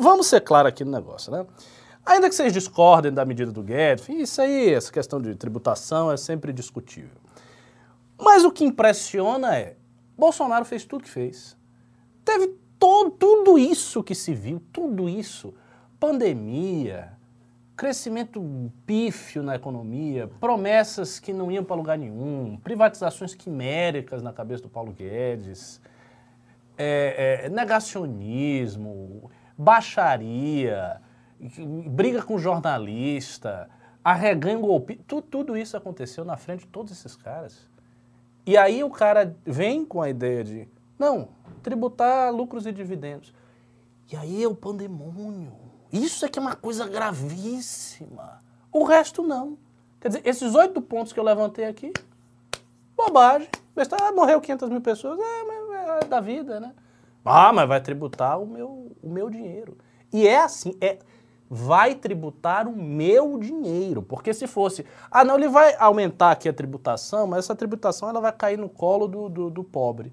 vamos, ser claros aqui no negócio, né? Ainda que vocês discordem da medida do Guedes, isso aí, essa questão de tributação é sempre discutível. Mas o que impressiona é, Bolsonaro fez tudo que fez. Teve todo, tudo isso que se viu, tudo isso. Pandemia, crescimento pífio na economia, promessas que não iam para lugar nenhum, privatizações quiméricas na cabeça do Paulo Guedes, é, é, negacionismo, baixaria, briga com jornalista, arreganho golpe, tu- tudo isso aconteceu na frente de todos esses caras. E aí o cara vem com a ideia de, não, tributar lucros e dividendos. E aí é o pandemônio. Isso é que é uma coisa gravíssima. O resto não. Quer dizer, esses oito pontos que eu levantei aqui, bobagem. Ah, morreu 500 mil pessoas, é, mas é da vida, né? Ah, mas vai tributar o meu, o meu dinheiro. E é assim, é vai tributar o meu dinheiro, porque se fosse, ah não, ele vai aumentar aqui a tributação, mas essa tributação ela vai cair no colo do, do, do pobre.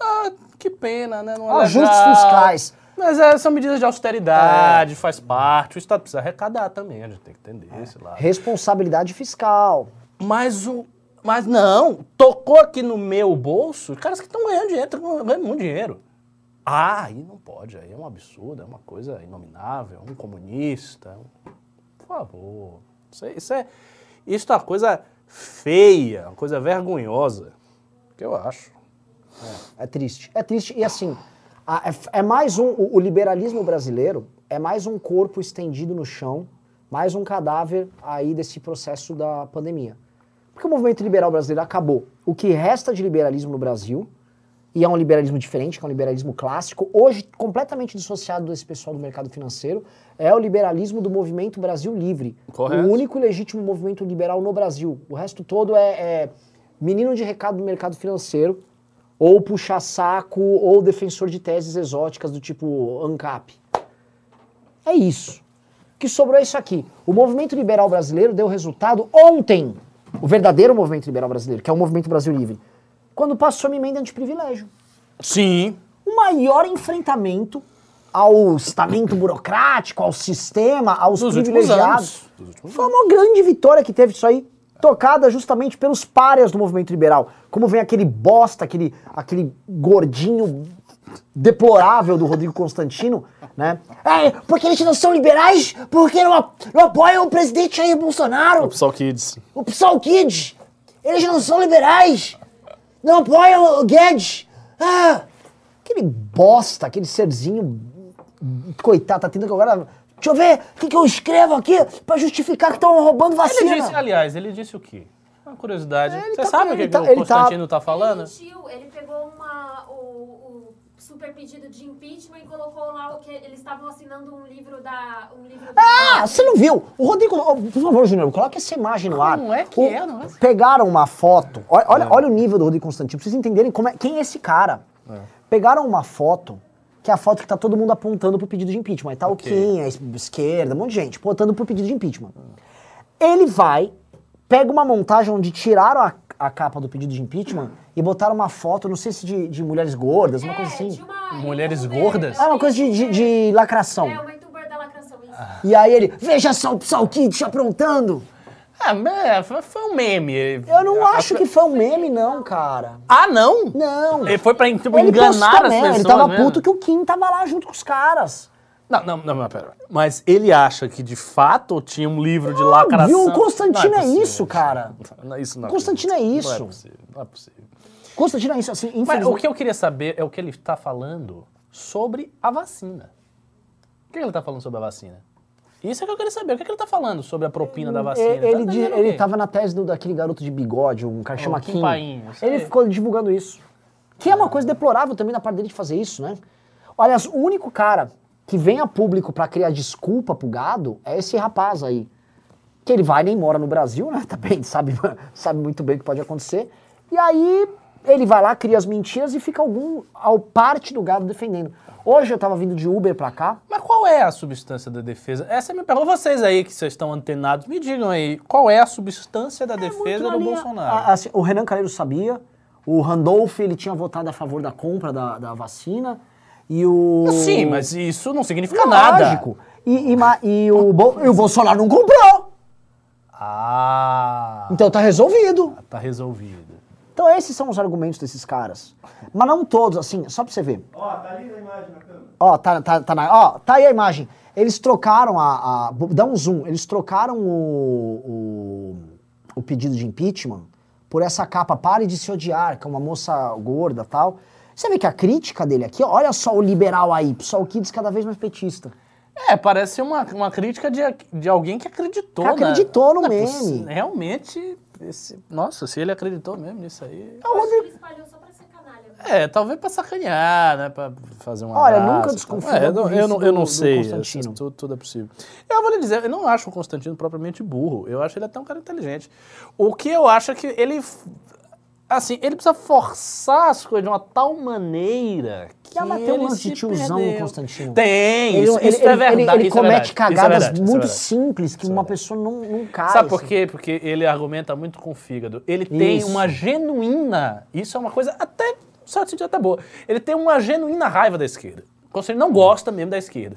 Ah, que pena, né? Não é Ajustes legal. fiscais. Mas é, são medidas de austeridade, faz parte. O Estado precisa arrecadar também, a gente tem que entender esse lado. Responsabilidade fiscal. Mas o. Mas não, tocou aqui no meu bolso, caras que estão ganhando dinheiro, estão ganhando muito dinheiro. Ah, aí não pode, aí é um absurdo, é uma coisa inominável, um comunista. um- Por favor. Isso é, isso é, isso é uma coisa feia, uma coisa vergonhosa. Que eu acho. É triste. É triste. E assim, é, é mais um. O, o liberalismo brasileiro é mais um corpo estendido no chão, mais um cadáver aí desse processo da pandemia. Porque o movimento liberal brasileiro acabou. O que resta de liberalismo no Brasil, e é um liberalismo diferente, que é um liberalismo clássico, hoje completamente dissociado desse pessoal do mercado financeiro, é o liberalismo do movimento Brasil Livre. Correto. O único e legítimo movimento liberal no Brasil. O resto todo é, é menino de recado do mercado financeiro, ou puxar saco, ou defensor de teses exóticas do tipo ANCAP. É isso. O que sobrou é isso aqui. O movimento liberal brasileiro deu resultado ontem. O verdadeiro movimento liberal brasileiro, que é o movimento Brasil Livre, quando passou uma emenda antiprivilégio. Sim. O maior enfrentamento ao estamento burocrático, ao sistema, aos últimos privilegiados. Foi uma grande vitória que teve isso aí, tocada justamente pelos párias do movimento liberal. Como vem aquele bosta, aquele, aquele gordinho deplorável do Rodrigo Constantino, né? É, porque eles não são liberais, porque não, não apoiam o presidente Jair Bolsonaro, Pessoal Kids. o PSOL Kids. Eles não são liberais, não apoiam o Guedes. Ah, aquele bosta, aquele serzinho, coitado, tá tendo que agora... Deixa eu ver o que, que eu escrevo aqui pra justificar que estão roubando vacina. Ele disse, aliás, ele disse o quê? Uma curiosidade. Você tá- sabe o que, tá- que ele o tá- Constantino tá, falando? Ele mentiu, ele pegou uma, o, o super pedido de impeachment e colocou lá o que eles estavam assinando um livro da. Um livro do- Ah, você não viu? O Rodrigo, oh, por favor, Júnior, coloca essa imagem no ar. Como é que O- é o negócio? Pegaram uma foto, olha, olha, olha o nível do Rodrigo Constantino, pra vocês entenderem como é, quem é esse cara. Pegaram uma foto, que é a foto que tá todo mundo apontando pro pedido de impeachment. Aí tá Ok. o Kim, a es- esquerda, um monte de gente, apontando pro pedido de impeachment. Ele vai, pega uma montagem onde tiraram a, a capa do pedido de impeachment e botaram uma foto, não sei se de, de mulheres gordas, uma coisa É, assim. de uma Mulheres gordas? Ah, uma coisa de, de- de lacração. É, uma youtuber da lacração, isso. E aí ele, veja só o Psyll Kid te aprontando. Ah, foi, um meme. Eu não A- acho que foi um meme, não, cara. Ah, não? Não. Ele foi pra tipo, Ele enganar as mesmo, pessoas Ele tava mesmo? puto que o Kim tava lá junto com os caras. Não, não, não, não, pera. Mas ele acha que de fato tinha um livro de lacração. viu? O Constantino Não é possível. isso, cara. Não, isso não Constantino é acredito. isso. Não é possível, não é possível. Constantino é isso, assim, Mas o infelizmente. que eu queria saber é o que ele está falando sobre a vacina. O que ele está falando sobre a vacina? Isso é que eu queria saber. O que, é que ele está falando sobre a propina da vacina? Ele, ele, Tá di- dizendo o ele tava na tese do, daquele garoto de bigode, um cara chama Kim. Ele ficou divulgando isso. Que é uma coisa deplorável também da parte dele de fazer isso, né? Olha, o único cara que vem a público pra criar desculpa pro gado é esse rapaz aí. Que ele vai nem mora no Brasil, né? Também sabe, sabe muito bem o que pode acontecer. E aí ele vai lá, cria as mentiras e fica algum ao parte do gado defendendo. Hoje eu tava vindo de Uber pra cá. Mas qual é a substância da defesa? Essa é minha pergunta. Vocês aí que vocês estão antenados, me digam aí, qual é a substância da defesa muito do linha- Bolsonaro? a- assim, o Renan Calheiro sabia, o Randolph ele tinha votado a favor da compra da, da vacina e o... Sim, mas isso não significa nada. Lógico. E, e e o, Bo- e o Bolsonaro não comprou. Ah, Então tá resolvido. tá resolvido. Então esses são os argumentos desses caras. Mas não todos, assim, só pra você ver. Ó, tá ali na imagem na câmera. Ó, tá, tá, tá, na, ó, tá aí a imagem. Eles trocaram a, a- Dá um zoom. Eles trocaram o, o, o pedido de impeachment por essa capa Pare de se odiar, que é uma moça gorda e tal. Você vê que a crítica dele aqui, olha só o liberal aí, só o Kids cada vez mais petista. É, parece uma, uma crítica de, de alguém que acreditou, Que né? acreditou no Não é meme. Realmente, esse- nossa, se ele acreditou mesmo nisso aí... Eu acho que ele espalhou só pra ser canalha. né? É, talvez pra sacanhar, né? Pra fazer um Olha, nunca tal. desconfio É, eu, não- eu, não, eu não do sei, Constantino. tudo, tudo é possível. Eu vou lhe dizer, eu não acho o Constantino propriamente burro. Eu acho ele até um cara inteligente. O que eu acho é que ele... Assim, ele precisa forçar as coisas de uma tal maneira que mas tem um lance de tiozão no. Constantino. Tem, Ele, isso, ele- isso ele- é verdade. ele- ele isso é comete verdade, isso é cagadas verdade, isso é muito verdade. simples que Isso é uma pessoa não, não cai. Sabe por assim. quê? Porque ele argumenta muito com o fígado. Ele tem Isso. uma genuína. Isso é uma coisa até, em certo sentido, até boa. Ele tem uma genuína raiva da esquerda. Ele não gosta mesmo da esquerda.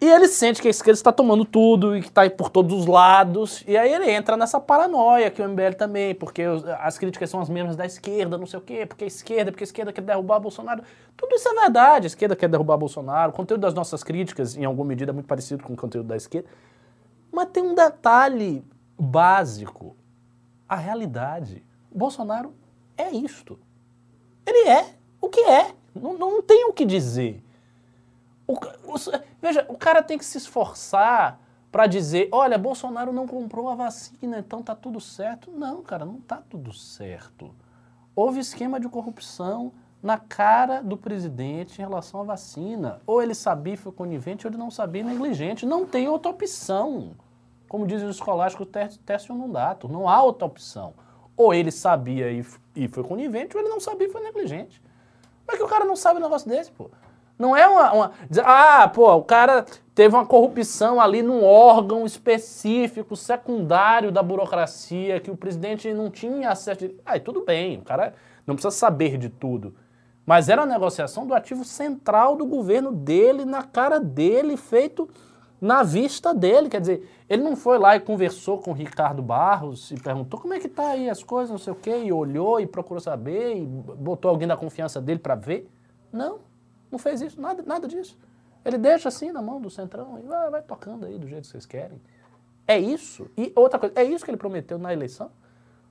E ele sente que a esquerda está tomando tudo e que está por todos os lados. E aí ele entra nessa paranoia que o MBL também, porque as críticas são as mesmas da esquerda, não sei o quê, porque a esquerda, porque a esquerda quer derrubar Bolsonaro. Tudo isso é verdade. A esquerda quer derrubar Bolsonaro. O conteúdo das nossas críticas, em alguma medida, é muito parecido com o conteúdo da esquerda. Mas tem um detalhe básico. A realidade. Bolsonaro é isto. Ele é o que é. Não, não tem o que dizer. O o- veja, o cara tem que se esforçar para dizer, olha, Bolsonaro não comprou a vacina, então tá tudo certo. Não, cara, não tá tudo certo. Houve esquema de corrupção na cara do presidente em relação à vacina. Ou ele sabia foi conivente, ou ele não sabia negligente. Não tem outra opção. Como dizem os escolásticos, teste, um não há outra opção. Ou ele sabia e, e foi conivente, ou ele não sabia e foi negligente. Como é que o cara não sabe um negócio desse, pô? Não é uma, uma- Ah, pô, o cara teve uma corrupção ali num órgão específico, secundário da burocracia, que o presidente não tinha acesso. de- tudo bem, o cara não precisa saber de tudo. Mas era a negociação do ativo central do governo dele, na cara dele, feito na vista dele. Quer dizer, ele não foi lá e conversou com o Ricardo Barros e perguntou como é que tá aí as coisas, não sei o quê, e olhou e procurou saber, e botou alguém da confiança dele para ver. Não, não fez isso, nada, nada disso. Ele deixa assim na mão do Centrão e vai, vai tocando aí do jeito que vocês querem. É isso. E outra coisa, é isso que ele prometeu na eleição.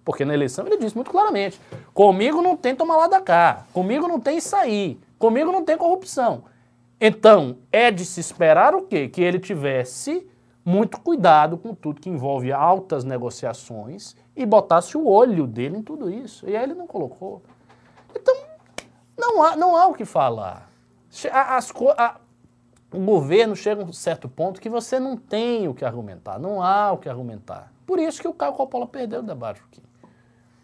Porque na eleição ele disse muito claramente: comigo não tem tomar lá da cá, comigo não tem aí, comigo não tem corrupção. Então, é de se esperar o quê? Que ele tivesse muito cuidado com tudo que envolve altas negociações e botasse o olho dele em tudo isso. E aí ele não colocou. Então, não há, não há o que falar. As, a- o governo chega a um certo ponto que você não tem o que argumentar, não há o que argumentar. Por isso que o Caio Coppola perdeu o debate aqui.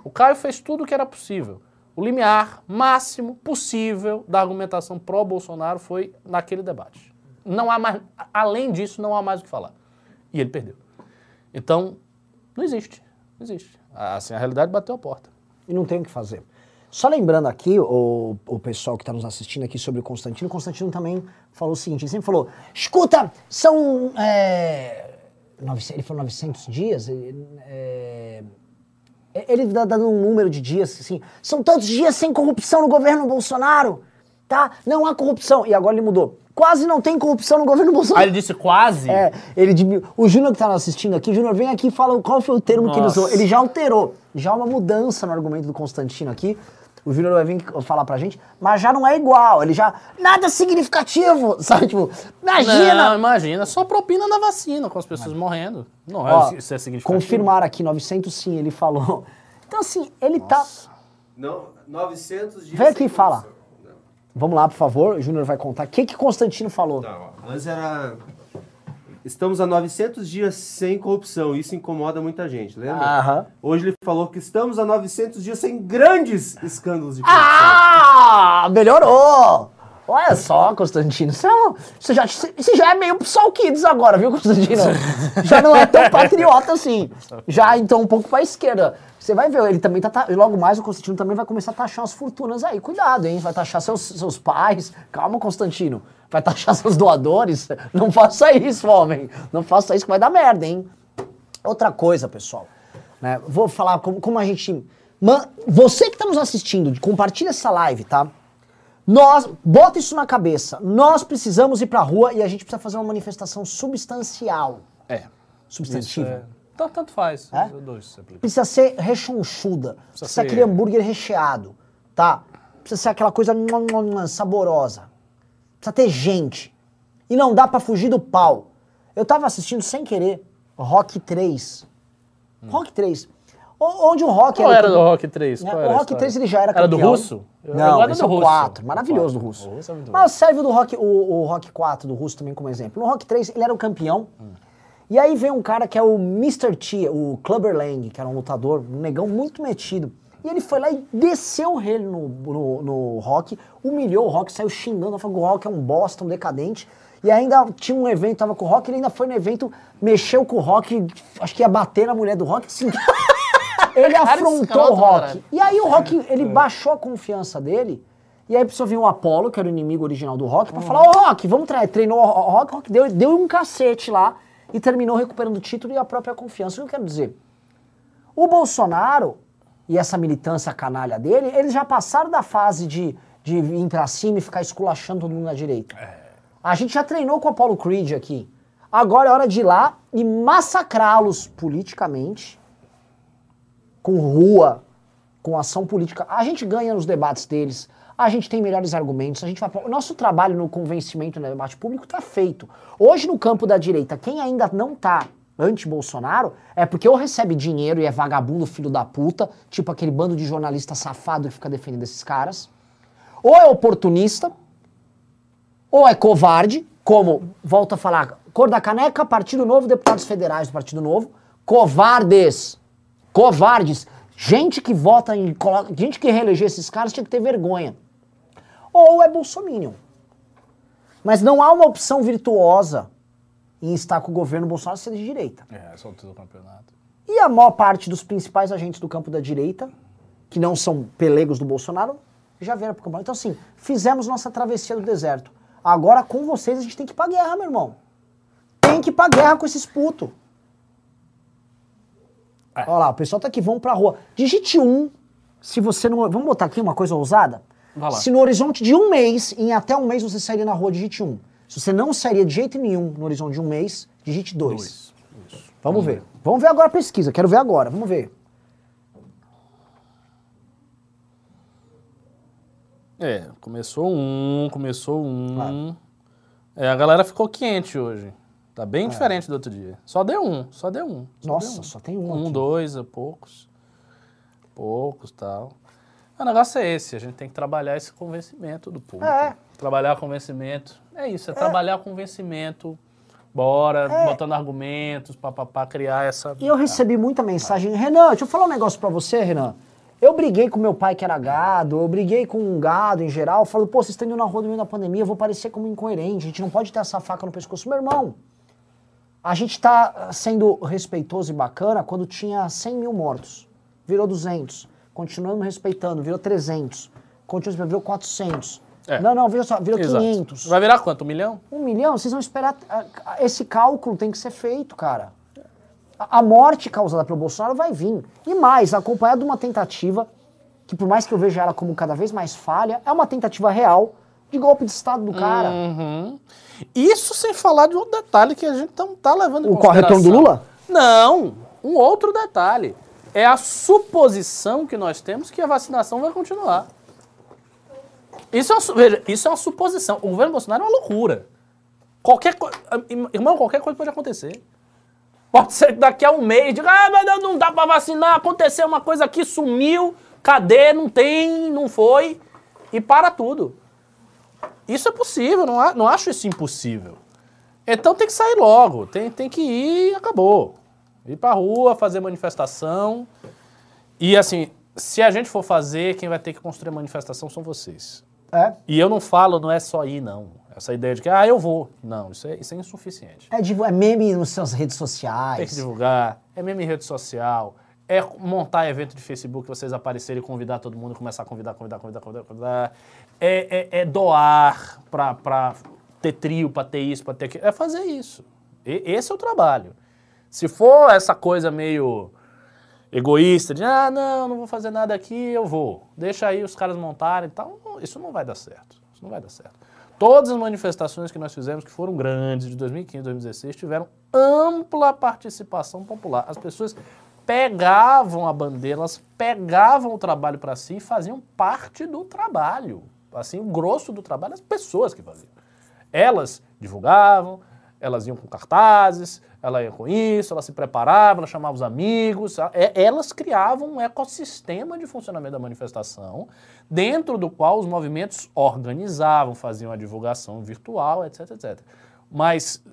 O Caio fez tudo o que era possível. O limiar máximo possível da argumentação pró-Bolsonaro foi naquele debate. Não há mais, além disso, não há mais o que falar. E ele perdeu. Então, não existe. Não existe. Assim, a realidade bateu a porta. E não tem o que fazer. Só lembrando aqui, o, o pessoal que está nos assistindo aqui sobre o Constantino, o Constantino também falou o seguinte, ele sempre falou, escuta, são, é, 900 ele falou 900 dias, ele, é, ele dá dando um número de dias, assim, são tantos dias sem corrupção no governo Bolsonaro, tá? Não há corrupção. E agora ele mudou. Quase não tem corrupção no governo Bolsonaro. Aí ele disse quase. É, ele. O Júnior que tá assistindo aqui, Júnior, vem aqui e fala qual foi o termo que ele Nossa. usou. Ele já alterou. Já há uma mudança no argumento do Constantino aqui. O Júnior vai vir falar pra gente, mas já não é igual. Ele já. Nada significativo, sabe? Tipo, imagina! Não, imagina, só propina na vacina, com as pessoas morrendo. Não é Ó, isso é significativo. confirmar aqui, 900 sim, ele falou. Então, assim, ele tá. Não, 900 dias Vem aqui e fala. Vamos lá, por favor. O Júnior vai contar. O que, que Constantino falou? não, ó. Antes era... Estamos há 900 dias sem corrupção. Isso incomoda muita gente, lembra? Aham. Hoje ele falou que estamos há 900 dias sem grandes escândalos de corrupção. Ah! Melhorou! Olha só, Constantino. Você, é você já, você já é meio Sol Kids agora, viu, Constantino? Já não é tão patriota assim. Já, então, um pouco pra esquerda. Você vai ver, ele também tá, tá. e Logo mais o Constantino também vai começar a taxar umas fortunas aí. Cuidado, hein? Vai taxar seus, seus pais. Calma, Constantino. Vai taxar seus doadores. Não faça isso, homem. Não faça isso que vai dar merda, hein? Outra coisa, pessoal. né, Vou falar como, como a gente. Man- você que está nos assistindo, compartilha essa live, tá? Nós, bota isso na cabeça. Nós precisamos ir pra rua e a gente precisa fazer uma manifestação substancial. É. Substantiva. É- Tá- Tanto faz. É? Dois. Precisa ser rechonchuda. Precisa, ser ser- aquele hambúrguer recheado, tá? Precisa ser aquela coisa saborosa. Precisa ter gente. E não dá pra fugir do pau. Eu tava assistindo sem querer Rock 3. Rock 3. O- Onde o Rock Qual era o- do Rock 3? É, Qual o era Rock história? 3 ele já era Era do campeão. russo? Eu- Não, esse do é o russo. 4. Maravilhoso do O russo. russo é Mas serve do Rock, o, o Rock 4 do russo também como exemplo. No Rock 3 ele era o campeão. E aí vem um cara que é o Mr. T, o Clubber Lang, que era um lutador, um negão muito metido. E ele foi lá e desceu ele no, no, no Rock, humilhou o Rock, saiu xingando, falou que o Rock é um bosta, um decadente. E ainda tinha um evento, tava com o Rock, ele ainda foi no evento, mexeu com o Rock, acho que ia bater na mulher do Rock, assim. Ele afrontou o Rock. E aí o Rock, ele baixou a confiança dele. E aí precisou vir o Apollo, que era o inimigo original do Rock, pra falar, ô Rock, vamos treinar. Treinou o Rock, o Rock deu, deu um cacete lá e terminou recuperando o título e a própria confiança. O que eu quero dizer? O Bolsonaro e essa militância canalha dele, eles já passaram da fase de, de ir pra cima e ficar esculachando todo mundo na direita. A gente já treinou com o Apollo Creed aqui. Agora é hora de ir lá e massacrá-los politicamente, com rua, com ação política. A gente ganha nos debates deles, a gente tem melhores argumentos, a gente vai... O nosso trabalho no convencimento no debate público está feito. Hoje, no campo da direita, quem ainda não está anti-Bolsonaro é porque ou recebe dinheiro e é vagabundo, filho da puta, tipo aquele bando de jornalista safado que fica defendendo esses caras, ou é oportunista, ou é covarde, como, volto a falar, cor da caneca, Partido Novo, deputados federais do Partido Novo, covardes, covardes, gente que vota em, gente que reeleger esses caras tinha que ter vergonha. Ou é bolsominion. Mas não há uma opção virtuosa em estar com o governo Bolsonaro ser de direita. É, essa altura do campeonato. E a maior parte dos principais agentes do campo da direita, que não são pelegos do Bolsonaro, já vieram pro campo. Então, assim, fizemos nossa travessia do deserto. Agora, com vocês, a gente tem que ir pra guerra, meu irmão. Tem que ir pra guerra com esses putos. Olha lá, o pessoal tá aqui, vamos pra rua. Digite um, se você não... Vamos botar aqui uma coisa ousada? Se no horizonte de um mês, em até um mês, você sairia na rua, digite um. Se você não sairia de jeito nenhum no horizonte de um mês, digite dois. Dois. Isso. Vamos ver. Vamos ver agora a pesquisa. Quero ver agora. Vamos ver. É, começou um, começou um. É, a galera ficou quente hoje. Tá bem diferente do outro dia. Só deu um, só deu um. só Nossa, deu um. só tem um Um, aqui. dois, é poucos. Poucos tal. O negócio é esse, a gente tem que trabalhar esse convencimento do público. É. Trabalhar convencimento. É isso, é, trabalhar convencimento. Bora, botando argumentos, papapá, criar essa. E eu recebi muita mensagem. Renan, deixa eu falar um negócio pra você, Renan. Eu briguei com meu pai que era gado, eu briguei com um gado em geral. Eu falo, pô, vocês estão indo na rua no meio da pandemia, eu vou parecer como incoerente. A gente não pode ter essa faca no pescoço. Meu irmão, a gente tá sendo respeitoso e bacana quando tinha 100 mil mortos. Virou 200. Continuamos respeitando, virou 300. Continuamos, virou 400. É. Não, não, virou, só, virou Exato. 500. Vai virar quanto? Um milhão? Um milhão? Vocês vão esperar. Esse cálculo tem que ser feito, cara. A morte causada pelo Bolsonaro vai vir. E mais, acompanhado de uma tentativa, que por mais que eu veja ela como cada vez mais falha, é uma tentativa real de golpe de Estado do cara. Uhum. Isso sem falar de outro detalhe que a gente não tá levando em O qual, retorno do consideração. Lula? Não, um outro detalhe. É a suposição que nós temos que a vacinação vai continuar. Isso é uma, veja, isso é uma suposição. O governo Bolsonaro é uma loucura. Qualquer coisa. Irmão, qualquer coisa pode acontecer. Pode ser que daqui a um mês diga, ah, mas não dá pra vacinar, aconteceu uma coisa aqui, sumiu, Cadê? Não tem, não foi. E para tudo. Isso é possível, não, não acho isso impossível. Então tem que sair logo, tem, tem que ir acabou. Ir pra rua, fazer manifestação. E assim, se a gente for fazer, quem vai ter que construir a manifestação são vocês. É, E eu não falo, não é só ir, não. Essa ideia de que, ah, eu vou. Não, isso é, isso é insuficiente. é, é meme nas suas redes Tem que sociais. divulgar, é mesmo em rede social, é montar evento de Facebook, vocês aparecerem e convidar todo mundo, começar a convidar, convidar, convidar, convidar, convidar. É, é- é doar pra, pra ter trio, pra ter isso, pra ter aquilo. É fazer isso. E- esse é o trabalho. Se for essa coisa meio egoísta, de ah, não, não vou fazer nada aqui, eu vou. Deixa aí os caras montarem e tal, isso não vai dar certo. Isso não vai dar certo. Todas as manifestações que nós fizemos, que foram grandes, de 2015 2016, tiveram ampla participação popular. As pessoas pegavam a bandeira, elas pegavam o trabalho para si e faziam parte do trabalho. Assim, o grosso do trabalho, as pessoas que faziam. Elas divulgavam, elas iam com cartazes, ela ia com isso, ela se preparava, ela chamava os amigos, é- elas criavam um ecossistema de funcionamento da manifestação, dentro do qual os movimentos organizavam, faziam a divulgação virtual, etc, etc. Mas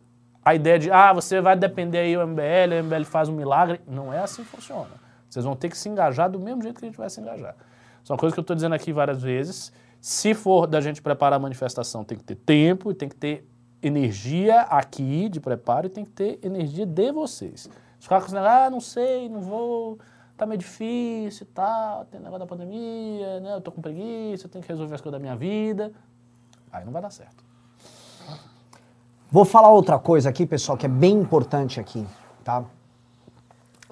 a ideia de, ah, você vai depender aí do MBL, o MBL faz um milagre, não é assim que funciona. Vocês vão ter que se engajar do mesmo jeito que a gente vai se engajar. Isso é uma coisa que eu estou dizendo aqui várias vezes. Se for da gente preparar a manifestação, tem que ter tempo e tem que ter energia aqui de preparo e tem que ter energia de vocês. Se ficar com esse negócio, ah, não sei, não vou, tá meio difícil e tal, tem negócio da pandemia, né, eu tô com preguiça, eu tenho que resolver as coisas da minha vida, aí não vai dar certo. Vou falar outra coisa aqui, pessoal, que é bem importante aqui, tá?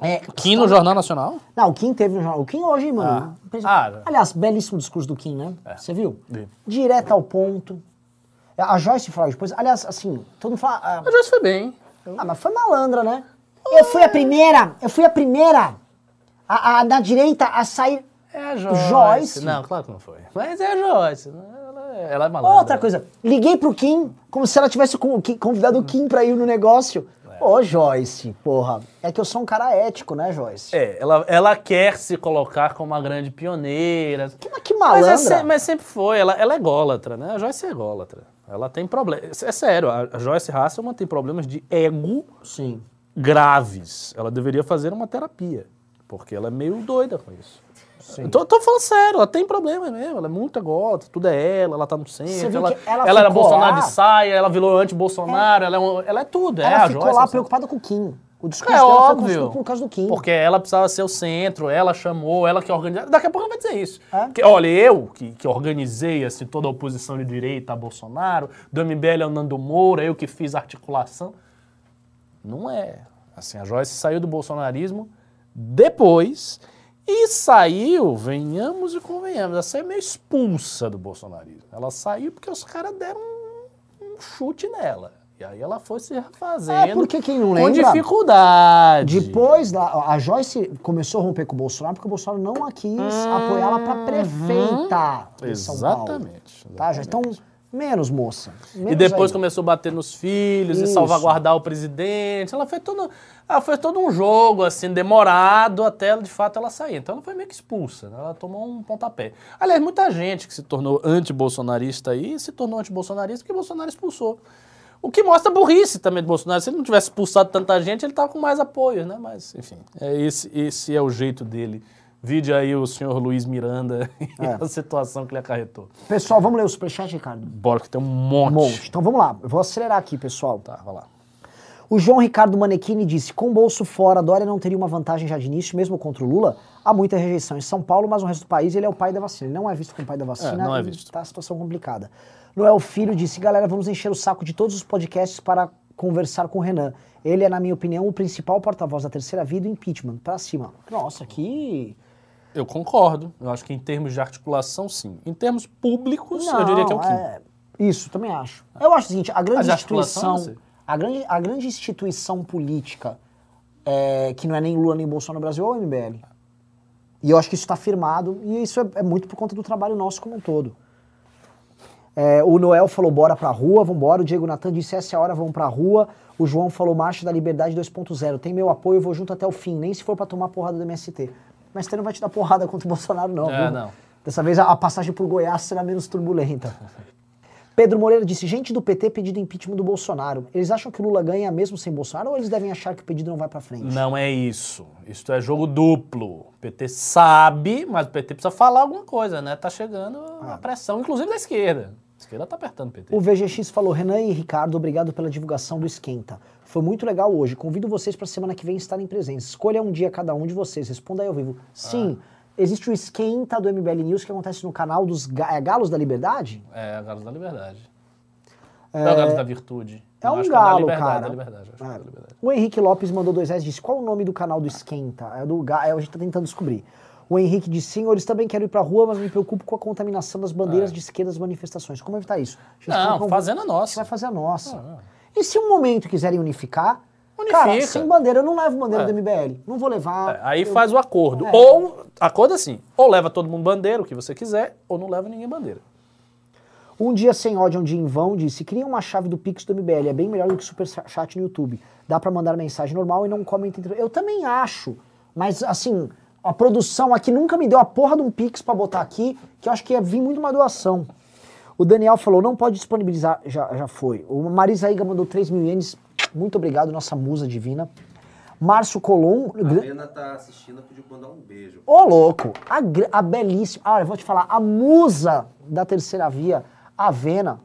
É, Kim no Jornal Nacional? Não, o Kim teve no jornal. O Kim hoje, mano. Ah, é. aliás, belíssimo discurso do Kim, né? Você viu? Vi. Direto ao ponto. A Joyce falou depois. Aliás, assim, todo mundo fala. ah, Mas isso foi bem. Ah, mas foi malandra, né? Eu fui a primeira, eu fui a primeira a, a- da direita a sair. É a Joyce. Joyce? Não, claro que não foi. Mas é a Joyce. Ela é, ela é malandra. Outra coisa, liguei pro Kim como se ela tivesse convidado o Kim pra ir no negócio. É. Ô, Joyce, porra. É que eu sou um cara ético, né, Joyce? É, ela, ela quer se colocar como uma grande pioneira. Que, mas que Mas, malandra. é se- mas sempre foi, ela, ela é ególatra, né? A Joyce é ególatra. Ela tem problemas. É sério, a, Joyce Hasselman tem problemas de ego Sim. graves. Ela deveria fazer uma terapia, porque ela é meio doida com isso. Eu tô, tô falando sério, ela tem problema mesmo, ela é muito ególatra, tudo é ela, ela tá no centro, ela, ela ela era Bolsonaro lá? de saia, ela virou anti-Bolsonaro, ela, é um- ela é tudo, é Ela a ficou Joyce. lá preocupada com o Kim. O discurso É dela foi óbvio. construído por causa do Kim. Porque ela precisava ser o centro, ela chamou, ela que organizou. Daqui a pouco ela vai dizer isso. É? Porque, olha, eu que, que organizei assim, toda a oposição de direita a Bolsonaro, do MBL ao Nando Moura, eu que fiz articulação. Não é. Assim, a Joyce saiu do bolsonarismo depois e saiu, venhamos e convenhamos, ela saiu meio expulsa do bolsonarismo. Ela saiu porque os caras deram um, um chute nela. E aí ela foi se refazendo É, porque quem não com lembra, dificuldade. Depois, a Joyce começou a romper com o Bolsonaro porque o Bolsonaro não a quis apoiá-la pra prefeita de São Paulo. Exatamente. Tá, então, menos moça. E menos depois aí. começou a bater nos filhos e Isso. salvaguardar o presidente. Ela fez todo, ela fez todo um jogo, assim, demorado até, de fato, ela sair. Então ela foi meio que expulsa, né? ela tomou um pontapé. Aliás, muita gente que se tornou anti-bolsonarista aí se tornou anti-bolsonarista porque Bolsonaro expulsou. O que mostra a burrice também do Bolsonaro. Se ele não tivesse expulsado tanta gente, ele tava com mais apoio, né? Mas, enfim, é esse, esse é o jeito dele. Vide aí o senhor Luiz Miranda e É. a situação que ele acarretou. Pessoal, vamos ler o superchat, Ricardo? Bora que tem um monte. Um monte. Então vamos lá, eu vou acelerar aqui, pessoal. Tá, vai lá. O João Ricardo Manequini disse: com o bolso fora, Dória não teria uma vantagem já de início, mesmo contra o Lula. Há muita rejeição em São Paulo, mas no resto do país ele é o pai da vacina. Ele não é visto como pai da vacina. É, não é visto. Tá a situação complicada. Noel Filho disse: galera, vamos encher o saco de todos os podcasts para conversar com o Renan. Ele é, na minha opinião, o principal porta-voz da terceira vida do impeachment. Pra cima. Nossa, que. Eu concordo. Eu acho que em termos de articulação, sim. Em termos públicos, eu diria que é o Kim. é, Isso, também acho. Eu acho o seguinte: a grande instituição. A grande, a grande instituição política é, que não é nem Lula nem Bolsonaro no Brasil é o MBL. E eu acho que isso está firmado, e isso é, é muito por conta do trabalho nosso como um todo. É, o Noel falou, bora pra rua, vambora. O Diego Natan disse, essa é a hora, vamos pra rua. O João falou, Marcha da Liberdade 2.0. Tem meu apoio, eu vou junto até o fim, nem se for pra tomar porrada do MST. Mas você não vai te dar porrada contra o Bolsonaro, não. É, viu? não. Dessa vez a, a passagem por Goiás será menos turbulenta. Pedro Moreira disse: gente do PT pedido impeachment do Bolsonaro. Eles acham que o Lula ganha mesmo sem Bolsonaro ou eles devem achar que o pedido não vai pra frente? Não é isso. Isso é jogo duplo. O PT sabe, mas o PT precisa falar alguma coisa, né? Tá chegando a pressão, inclusive da esquerda. A esquerda tá apertando o PT. O VGX falou: Renan e Ricardo, obrigado pela divulgação do Esquenta. Foi muito legal hoje. Convido vocês para semana que vem estarem presentes. Escolha um dia cada um de vocês. Responda aí ao vivo. Sim, existe o Esquenta do MBL News que acontece no canal dos Ga- é Galos da Liberdade? É, Galos da Liberdade. Não é o Galos da Virtude. É um é galo, cara. É É. da liberdade. O Henrique Lopes mandou dois reais e disse: qual o nome do canal do Esquenta? É do Ga... é, a gente tá tentando descobrir. O Henrique disse: senhores, também quero ir pra rua, mas me preocupo com a contaminação das bandeiras de esquerda das manifestações. Como evitar isso? É. Não, fazendo a A gente vai nossa. fazer a nossa. Ah, E se um momento quiserem unificar, Unifica. cara, sem bandeira, eu não levo bandeira É. do MBL. Não vou levar. É, aí eu- faz o acordo. É. Ou, acordo assim, ou leva todo mundo bandeira, o que você quiser, ou não leva ninguém bandeira. Um dia sem ódio, um dia em vão, disse: cria uma chave do Pix do MBL, é bem melhor do que super chat no YouTube. Dá pra mandar mensagem normal e não comenta entre. Eu também acho, mas assim, a produção aqui nunca me deu a porra de um Pix pra botar aqui, que eu acho que ia vir muito uma doação. O Daniel falou: não pode disponibilizar, já, já foi. O Marisa Iga mandou 3 mil ienes, muito obrigado, nossa musa divina. Márcio Colom. A Lena tá assistindo, pediu pra mandar um beijo. Ô, louco! A, a belíssima. Ah, eu vou te falar, a musa da terceira via, a Vena.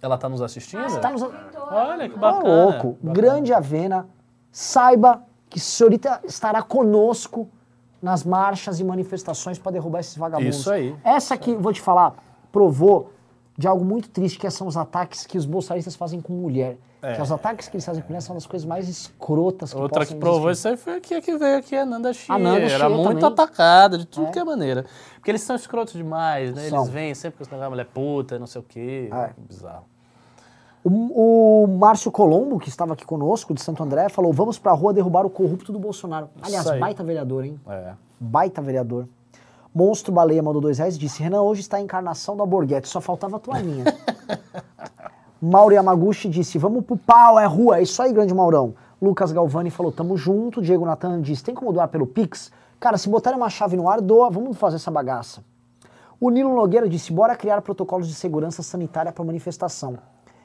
Ela tá nos assistindo? Tá nos. Olha que Ô, bacana. louco! Bacana. Grande Avena, saiba que a senhorita estará conosco nas marchas e manifestações para derrubar esses vagabundos. Isso aí. Essa aqui, vou te falar, provou de algo muito triste, que são os ataques que os bolsonaristas fazem com mulher. Que os ataques que eles fazem com mulher são das coisas mais escrotas que É. Outra que provou existir. isso aí foi aqui a que veio aqui, a Nanda Chia. A Nanda Era muito atacada de tudo É. que é maneira. Porque eles são escrotos demais, né? São. Eles vêm sempre com esse negócio, mulher puta, não sei o quê. É. Bizarro. O, o Márcio Colombo, que estava aqui conosco, de Santo André, falou: vamos pra rua derrubar o corrupto do Bolsonaro. Aliás, baita vereador, hein? É. Baita vereador. Monstro Baleia mandou dois reais e disse: Renan, hoje está a encarnação da Borghetti, só faltava a toalhinha. Mauro Yamaguchi disse: Vamos pro pau, é rua, é isso aí, grande Maurão. Lucas Galvani falou: Tamo junto. Diego Natan disse: Tem como doar pelo Pix? Cara, se botarem uma chave no ar, doa, vamos fazer essa bagaça. O Nilo Nogueira disse: Bora criar protocolos de segurança sanitária para manifestação.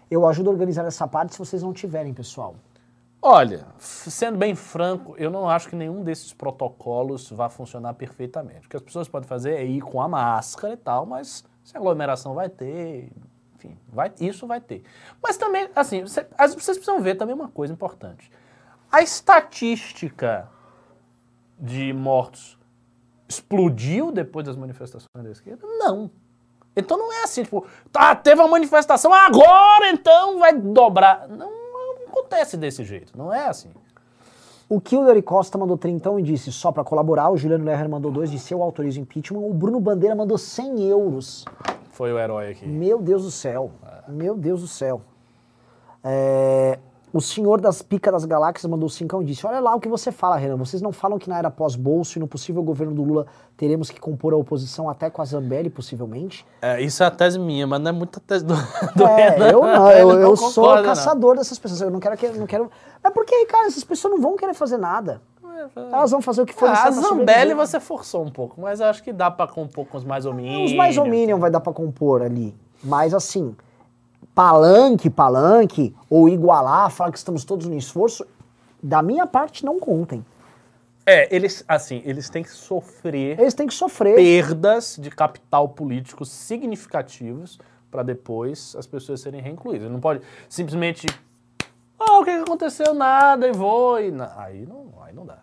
Eu ajudo a organizar essa parte se vocês não tiverem, pessoal. Olha, sendo bem franco, eu não acho que nenhum desses protocolos vá funcionar perfeitamente. O que as pessoas podem fazer é ir com a máscara e tal, mas se aglomeração vai ter, enfim, vai, isso vai ter. Mas também, assim, cê- as- vocês precisam ver também uma coisa importante. A estatística de mortos explodiu depois das manifestações da esquerda? Não. Então não é assim, tipo, tá, teve uma manifestação, agora então vai dobrar. Não acontece desse jeito, não é assim. O Kilder Costa mandou trintão e disse só pra colaborar. O Juliano Lerner mandou dois, disse eu autorizo impeachment. O Bruno Bandeira mandou 100 euros. Foi o herói aqui. Meu Deus do céu. Meu Deus do céu. É, o senhor das picas das galáxias mandou cincão e disse: Olha lá o que você fala, Renan. Vocês não falam que na era pós-bolso e no possível governo do Lula teremos que compor a oposição até com a Zambelli, possivelmente? É, isso é a tese minha, mas não é muita tese do, do É, Renan. eu não, eu, eu concorda, sou não. caçador dessas pessoas. Eu não quero que. Não quero... É porque, cara, essas pessoas não vão querer fazer nada. Elas vão fazer o que for Ah, a Zambelli você forçou um pouco, mas eu acho que dá pra compor com os mais ou menos. Os mais ou menos vai dar pra compor ali. Mas assim, palanque, palanque, ou igualar, falar que estamos todos no esforço, da minha parte não contem. É, eles, assim, eles têm que sofrer Eles têm que sofrer. perdas de capital político significativos para depois as pessoas serem reincluídas. Não pode simplesmente. Ah, o que aconteceu? Nada, e vou. E na- Aí, não, aí não dá.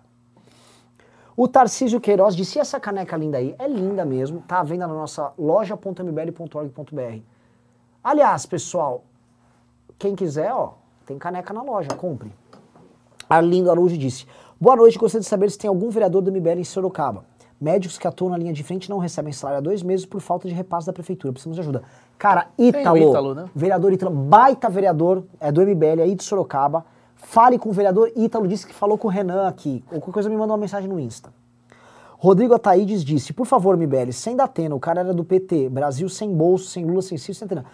O Tarcísio Queiroz disse: e essa caneca linda aí? É linda mesmo, tá à venda na nossa loja.mbl.org.br. Aliás, pessoal, quem quiser, ó, tem caneca na loja, compre. Arlindo Araújo disse: Boa noite, gostaria de saber se tem algum vereador do MBL em Sorocaba. Médicos que atuam na linha de frente não recebem salário há dois meses por falta de repasse da prefeitura. Precisamos de ajuda. Cara, Ítalo, Ítalo, né? vereador Ítalo, baita vereador, é do MBL aí de Sorocaba. Fale com o vereador Ítalo, disse que falou com o Renan aqui. Ou qualquer coisa me mandou uma mensagem no Insta. Rodrigo Ataídes disse, por favor, MBL, sem Datena, o cara era do PT, Brasil sem bolso, sem Lula, sem Ciro, sem Datena.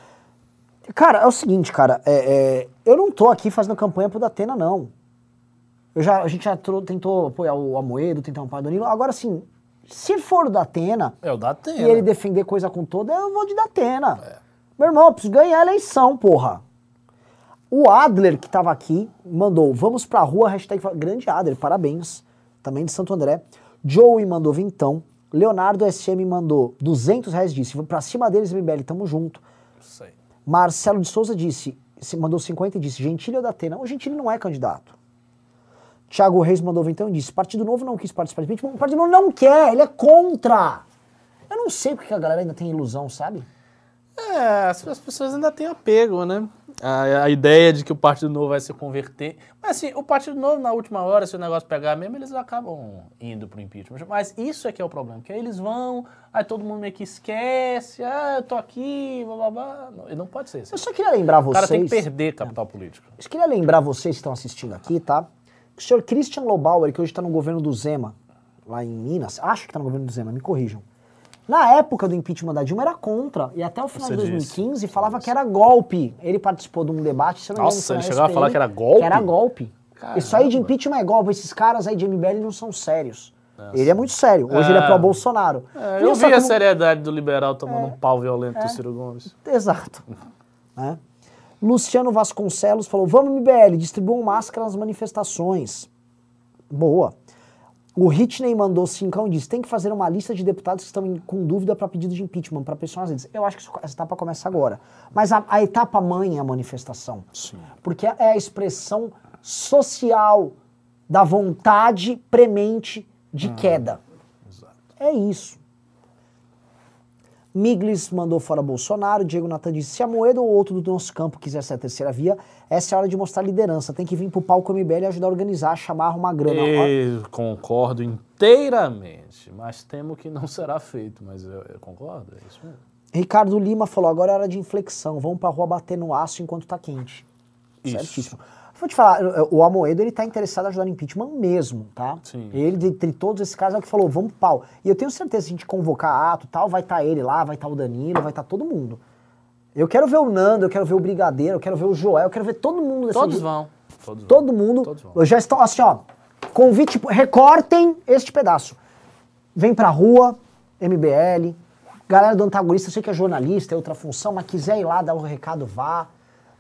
Cara, é o seguinte, cara, é, é, eu não tô aqui fazendo campanha pro Datena, não. Eu já, a gente já tentou apoiar o Amoedo, tentar apoiar o Danilo. Agora, assim, Se for o da Atena, É o da Atena. e ele defender coisa com toda, eu vou de Datena. Meu irmão, eu preciso ganhar a eleição, porra. O Adler, que tava aqui, mandou, vamos pra rua, hashtag, grande Adler, parabéns, também de Santo André. Joey mandou vintão, Leonardo SM mandou 200 reais, disse, vou pra cima deles, MBL, tamo junto. Sei. Marcelo de Souza disse, se- mandou 50 e disse, Gentili ou Datena? O Gentili não é candidato. Thiago Reis mandou vintão e disse, Partido Novo não quis participar o Partido Novo não quer, ele é contra. Eu não sei porque a galera ainda tem ilusão, sabe? É, as pessoas ainda têm apego, né? A, a ideia de que o Partido Novo vai se converter. Mas assim, o Partido Novo, na última hora, se o negócio pegar mesmo, eles acabam indo pro impeachment. Mas isso é que é o problema, que aí eles vão, aí todo mundo meio que esquece, ah, eu tô aqui, blá blá blá. Não, e não pode ser assim. Eu só queria lembrar O vocês... cara tem que perder capital político. Eu queria lembrar vocês que estão assistindo aqui, tá? Que o senhor Christian Lobauer, que hoje está no governo do Zema, lá em Minas, acho que está no governo do Zema, me corrijam. Na época do impeachment da Dilma era contra, e até o final Você de disse, 2015 falava que era golpe. Ele participou de um debate, se eu não Nossa, ele chegava a falar que era golpe? Que era golpe. Isso aí de Caramba. impeachment é golpe, esses caras aí de MBL não são sérios. Ele é muito sério, hoje ele é É. pró-Bolsonaro. É, Queria eu só vi a como- seriedade do liberal tomando um pau violento do Ciro Gomes. Exato. Né? Luciano Vasconcelos falou: vamos, MBL, distribuam máscara nas manifestações. Boa. O Hitney mandou cincão e disse: tem que fazer uma lista de deputados que estão com dúvida para pedido de impeachment, para pressionar as redes. Eu acho que essa etapa começa agora. Mas a, a etapa mãe é a manifestação. Sim. Porque é a expressão social da vontade premente de queda. Exato. É isso. Miglis mandou fora Bolsonaro. Diego Natan disse: se a Moeda ou outro do nosso campo quiser ser a terceira via, essa é a hora de mostrar liderança. Tem que vir pro palco MBL e ajudar a organizar, chamar, arrumar grana. Eu concordo inteiramente, mas temo que não será feito. Mas eu, eu concordo, é isso mesmo. Ricardo Lima falou: agora é hora de inflexão. Vamos pra rua bater no aço enquanto tá quente. Isso. Certíssimo. Vou te falar, o Amoedo ele tá interessado em ajudar no impeachment mesmo, tá? Sim. Ele, dentre todos esses caras, é o que falou, vamos pro pau. E eu tenho certeza, se a gente convocar ato e tal, vai estar ele lá, vai estar o Danilo, vai estar todo mundo. Eu quero ver o Nando, eu quero ver o Brigadeiro, eu quero ver o Joel, eu quero ver todo mundo desse Todos vão. Todos vão. Todo mundo. Todos vão. Eu já estou, assim, ó, convite, recortem este pedaço. Vem pra rua, MBL, galera do antagonista, eu sei que é jornalista, é outra função, mas quiser ir lá dar o recado, vá.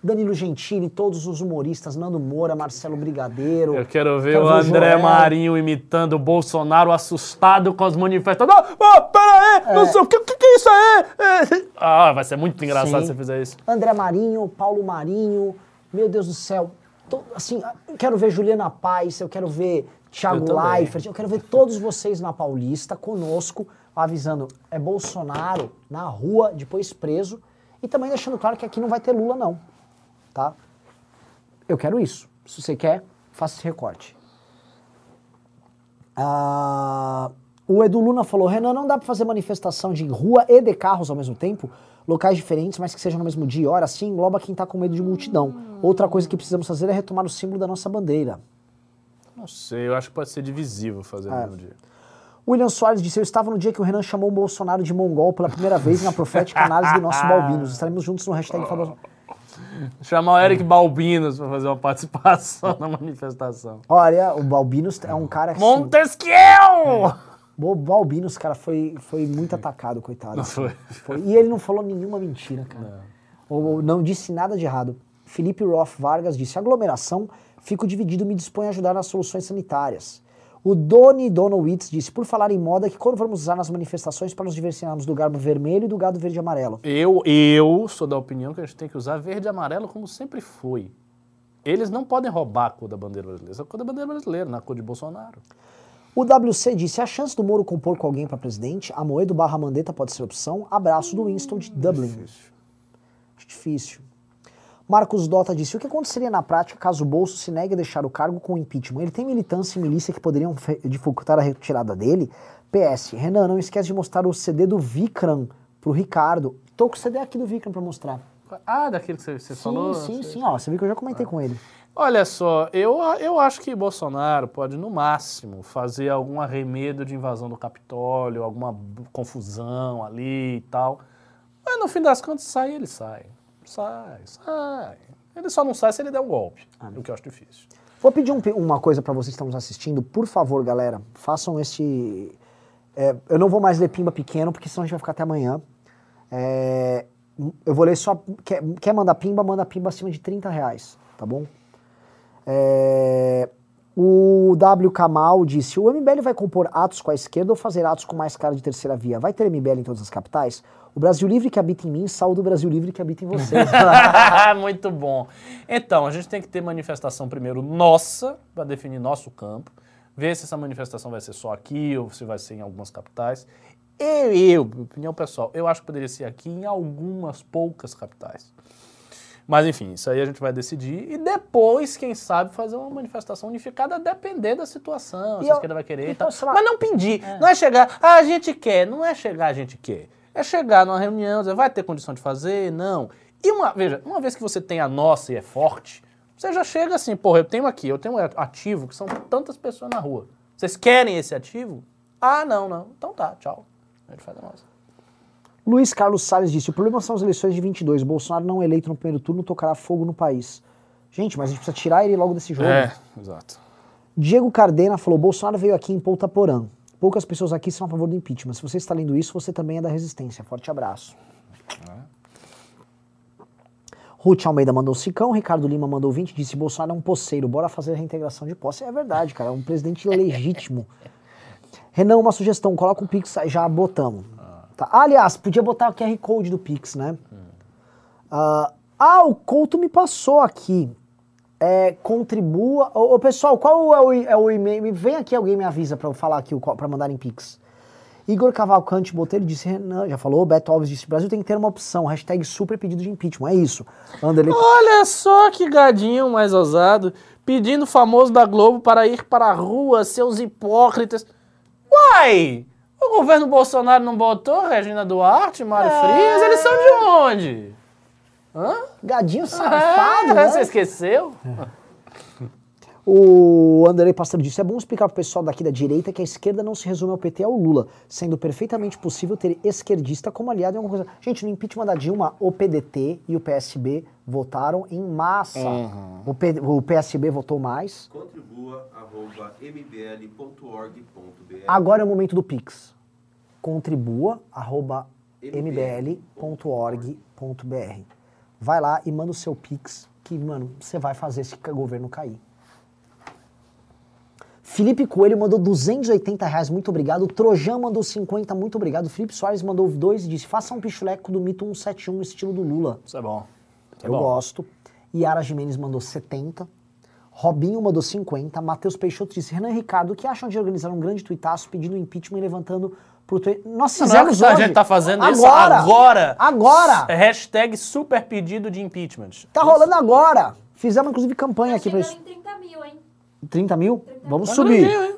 Danilo Gentili, todos os humoristas, Nando Moura, Marcelo Brigadeiro. Eu quero ver Quero o ver André Joel. Marinho imitando o Bolsonaro assustado com as manifestações. Ah, ah, pera aí, não sei o que, que, é isso aí? É. Ah, vai ser muito engraçado Sim. se você fizer isso. André Marinho, Paulo Marinho, meu Deus do céu. To- assim, eu quero ver Juliana Paz, eu quero ver Thiago Eu. Leifert, eu quero ver todos vocês na Paulista conosco, avisando, é Bolsonaro na rua, depois preso, e também deixando claro que aqui não vai ter Lula não, tá? Eu quero isso. Se você quer, faça esse recorte. Ah, o Edu Luna falou, Renan, não dá pra fazer manifestação de rua e de carros ao mesmo tempo? Locais diferentes, mas que sejam no mesmo dia e hora, assim engloba quem tá com medo de multidão. Outra coisa que precisamos fazer é retomar o símbolo da nossa bandeira. Não sei, eu acho que pode ser divisível fazer É. no mesmo dia. William Soares disse, eu estava no dia que o Renan chamou o Bolsonaro de mongol pela primeira vez na profética análise do nosso Balbinos. Estaremos juntos no hashtag Fala- Chamar o Eric Balbinos pra fazer uma participação na manifestação. Olha, o Balbinos é um cara que... assim, Montesquieu! O Balbinos, cara, foi, foi muito atacado, coitado. Não foi. Foi. E ele não falou nenhuma mentira, cara. Ou, ou não disse nada de errado. Felipe Roth Vargas disse: aglomeração, fico dividido, me disponho a ajudar nas soluções sanitárias. O Doni Donowitz disse: por falar em moda, que quando vamos usar nas manifestações para nos diversificarmos do gado vermelho e do gado verde e amarelo? Eu, eu sou da opinião que a gente tem que usar verde e amarelo como sempre foi. Eles não podem roubar a cor da bandeira brasileira. Essa é a cor da bandeira brasileira, na cor de Bolsonaro. O WC disse: a chance do Moro compor com alguém para presidente, a Moedo barra Mandetta pode ser opção. Abraço do Winston de Dublin. Acho difícil. Marcos Dota disse: o que aconteceria na prática caso o Bolso se negue a deixar o cargo com impeachment? Ele tem militância e milícia que poderiam dificultar a retirada dele? PS, Renan, não esquece de mostrar o CD do Vikram pro Ricardo. Tô com o CD aqui do Vikram para mostrar. Ah, daquele que você, você Sim, falou? sim, Você- sim. Ó, você viu que eu já comentei com ele. Olha só, eu, eu acho que Bolsonaro pode, no máximo, fazer algum arremedo de invasão do Capitólio, alguma confusão ali e tal. Mas no fim das contas, sai, ele sai. Sai, sai. Ele só não sai se ele der um golpe, o que eu acho difícil. Vou pedir um uma coisa para vocês que estão nos assistindo. Por favor, galera, façam esse, é, eu não vou mais ler Pimba Pequeno, porque senão a gente vai ficar até amanhã. É, eu vou ler só. Quer, quer mandar Pimba? Manda Pimba acima de 30 reais, tá bom? É, o W. Kamal disse: o MBL vai compor atos com a esquerda ou fazer atos com mais cara de terceira via? Vai ter MBL em todas as capitais? O Brasil Livre que habita em mim, saúde o Brasil Livre que habita em vocês. Muito bom. Então, a gente tem que ter manifestação primeiro nossa, para definir nosso campo, ver se essa manifestação vai ser só aqui ou se vai ser em algumas capitais. Eu, eu, opinião pessoal, eu acho que poderia ser aqui em algumas poucas capitais. Mas enfim, isso aí a gente vai decidir e depois, quem sabe, fazer uma manifestação unificada, depender da situação, E se a esquerda vai querer e então, tal. Mas não pedir, não é chegar, ah, a gente quer, não é chegar, a gente quer. É chegar numa reunião, dizer, vai ter condição de fazer? Não. E uma, veja, uma vez que você tem a nossa e é forte, você já chega assim, porra, eu tenho aqui, eu tenho um ativo que são tantas pessoas na rua. Vocês querem esse ativo? Ah, não, não. Então tá, tchau. A gente faz a nossa. Luiz Carlos Salles disse: o problema são as eleições de 22. Bolsonaro não eleito no primeiro turno tocará fogo no país. Gente, mas a gente precisa tirar ele logo desse jogo. exato. Diego Cardena falou: Bolsonaro veio aqui em Ponta Porã. Poucas pessoas aqui são a favor do impeachment. Se você está lendo isso, você também é da resistência. Forte abraço. Ruth Almeida mandou cicão, Ricardo Lima mandou 20, disse Bolsonaro é um poceiro, bora fazer a reintegração de posse. É verdade, cara, é um presidente legítimo. Renan, uma sugestão, coloca o Pix, já botamos. Tá. Ah, aliás, podia botar o QR Code do Pix, né? Ah, ah, o Couto me passou aqui. É, contribua. Ô, ô, pessoal, qual é o, é o e-mail? Vem aqui, alguém me avisa pra eu falar aqui, pra mandar em Pix. Igor Cavalcante Botelho disse, Renan, já falou, Beto Alves disse, Brasil tem que ter uma opção, hashtag super pedido de impeachment, é isso. Anderley, Olha só que gadinho mais ousado, pedindo o famoso da Globo para ir para a rua, seus hipócritas. Uai! O governo Bolsonaro não botou Regina Duarte, Mário Frias? Eles são de onde? Hã? gadinho safado, É, né? Você esqueceu? O Anderley Pastor disse: é bom explicar pro pessoal daqui da direita que a esquerda não se resume ao PT e ao Lula, sendo perfeitamente possível ter esquerdista como aliado em alguma coisa. Gente, no impeachment da Dilma, o PDT e o PSB votaram em massa. O, P- o PSB votou mais. Contribua arroba mbl.org.br. Agora é o momento do Pix. Contribua arroba mbl.org.br. Vai lá e manda o seu Pix, que, mano, você vai fazer esse governo cair. Felipe Coelho mandou 280 reais, muito obrigado. Trojan mandou 50, muito obrigado. Felipe Soares mandou 2 e disse: faça um pichuleco do mito 171, estilo do Lula. Isso é bom. Isso é Eu bom. gosto. Yara Jimenez mandou 70. Robinho mandou 50. Matheus Peixoto disse: Renan Ricardo, o que acham de organizar um grande tuitaço pedindo impeachment e levantando Twitter? Nós Não, não é fizemos que a hoje. gente tá fazendo isso agora. agora. Agora. É Hashtag super pedido de impeachment. Tá rolando agora. Fizemos, inclusive, campanha Tá aqui pra chegando isso. em 30 mil, hein? 30 mil? Vamos Tá subir. hein?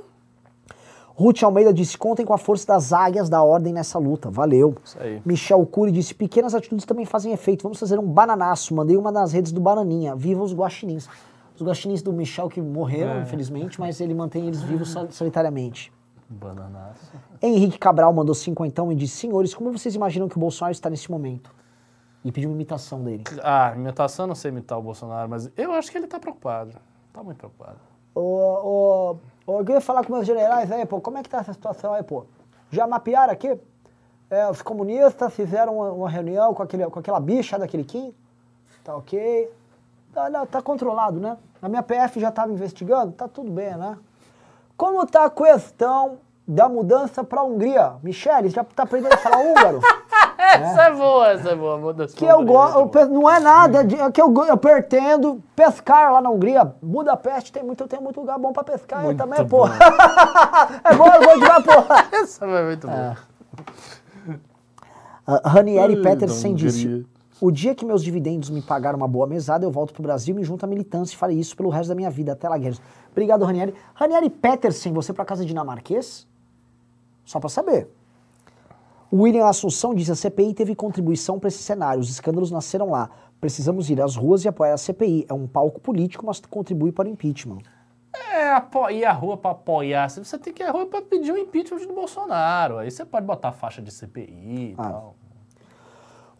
Ruth Almeida disse: contem com a força das águias da ordem nessa luta. Valeu. Isso aí. Michel Cury disse: pequenas atitudes também fazem efeito. Vamos fazer um bananaço. Mandei uma nas redes do Bananinha. Viva os guaxinins. Os guaxinins do Michel que morreram, É. infelizmente, mas ele mantém eles vivos sol- solitariamente. Bananaço. Henrique Cabral mandou cinquentão e disse: Senhores, como vocês imaginam que o Bolsonaro está nesse momento? E pediu uma imitação dele. Ah, imitação, não sei imitar o Bolsonaro, mas eu acho que ele tá preocupado. Tá muito preocupado. Ô, ô, ô, eu queria falar com meus generais aí, pô, como é que tá essa situação aí, pô? Já mapearam aqui? É, os comunistas fizeram uma, uma reunião com, aquele, com aquela bicha daquele Kim? Tá ok? Tá, não, tá controlado, né? A minha PF já estava investigando, tá tudo bem, né? Como tá a questão da mudança pra Hungria? Michele, já tá aprendendo a falar húngaro? Essa é boa, essa é boa. muda que eu gosto, bom. não é nada, de, é que eu, eu pretendo pescar lá na Hungria. Budapeste tem muito, tem muito lugar bom pra pescar aí Muito também, bom. pô. é bom, eu vou lá, pô. Essa é muito boa. Uh, Ranieri Petersen disse. O dia que meus dividendos me pagaram uma boa mesada, eu volto pro Brasil, me junto à militância e farei isso pelo resto da minha vida. Até lá, guerreiros. Obrigado, Ranieri. Ranieri Petersen, você por acaso é dinamarquês? Só pra saber. O William Assunção disse: a CPI teve contribuição para esse cenário, os escândalos nasceram lá. Precisamos ir às ruas e apoiar a CPI. É um palco político, mas contribui para o impeachment. É, ir à rua pra apoiar. Você tem que ir à rua pra pedir o impeachment do Bolsonaro. Aí você pode botar faixa de CPI e Ah. tal.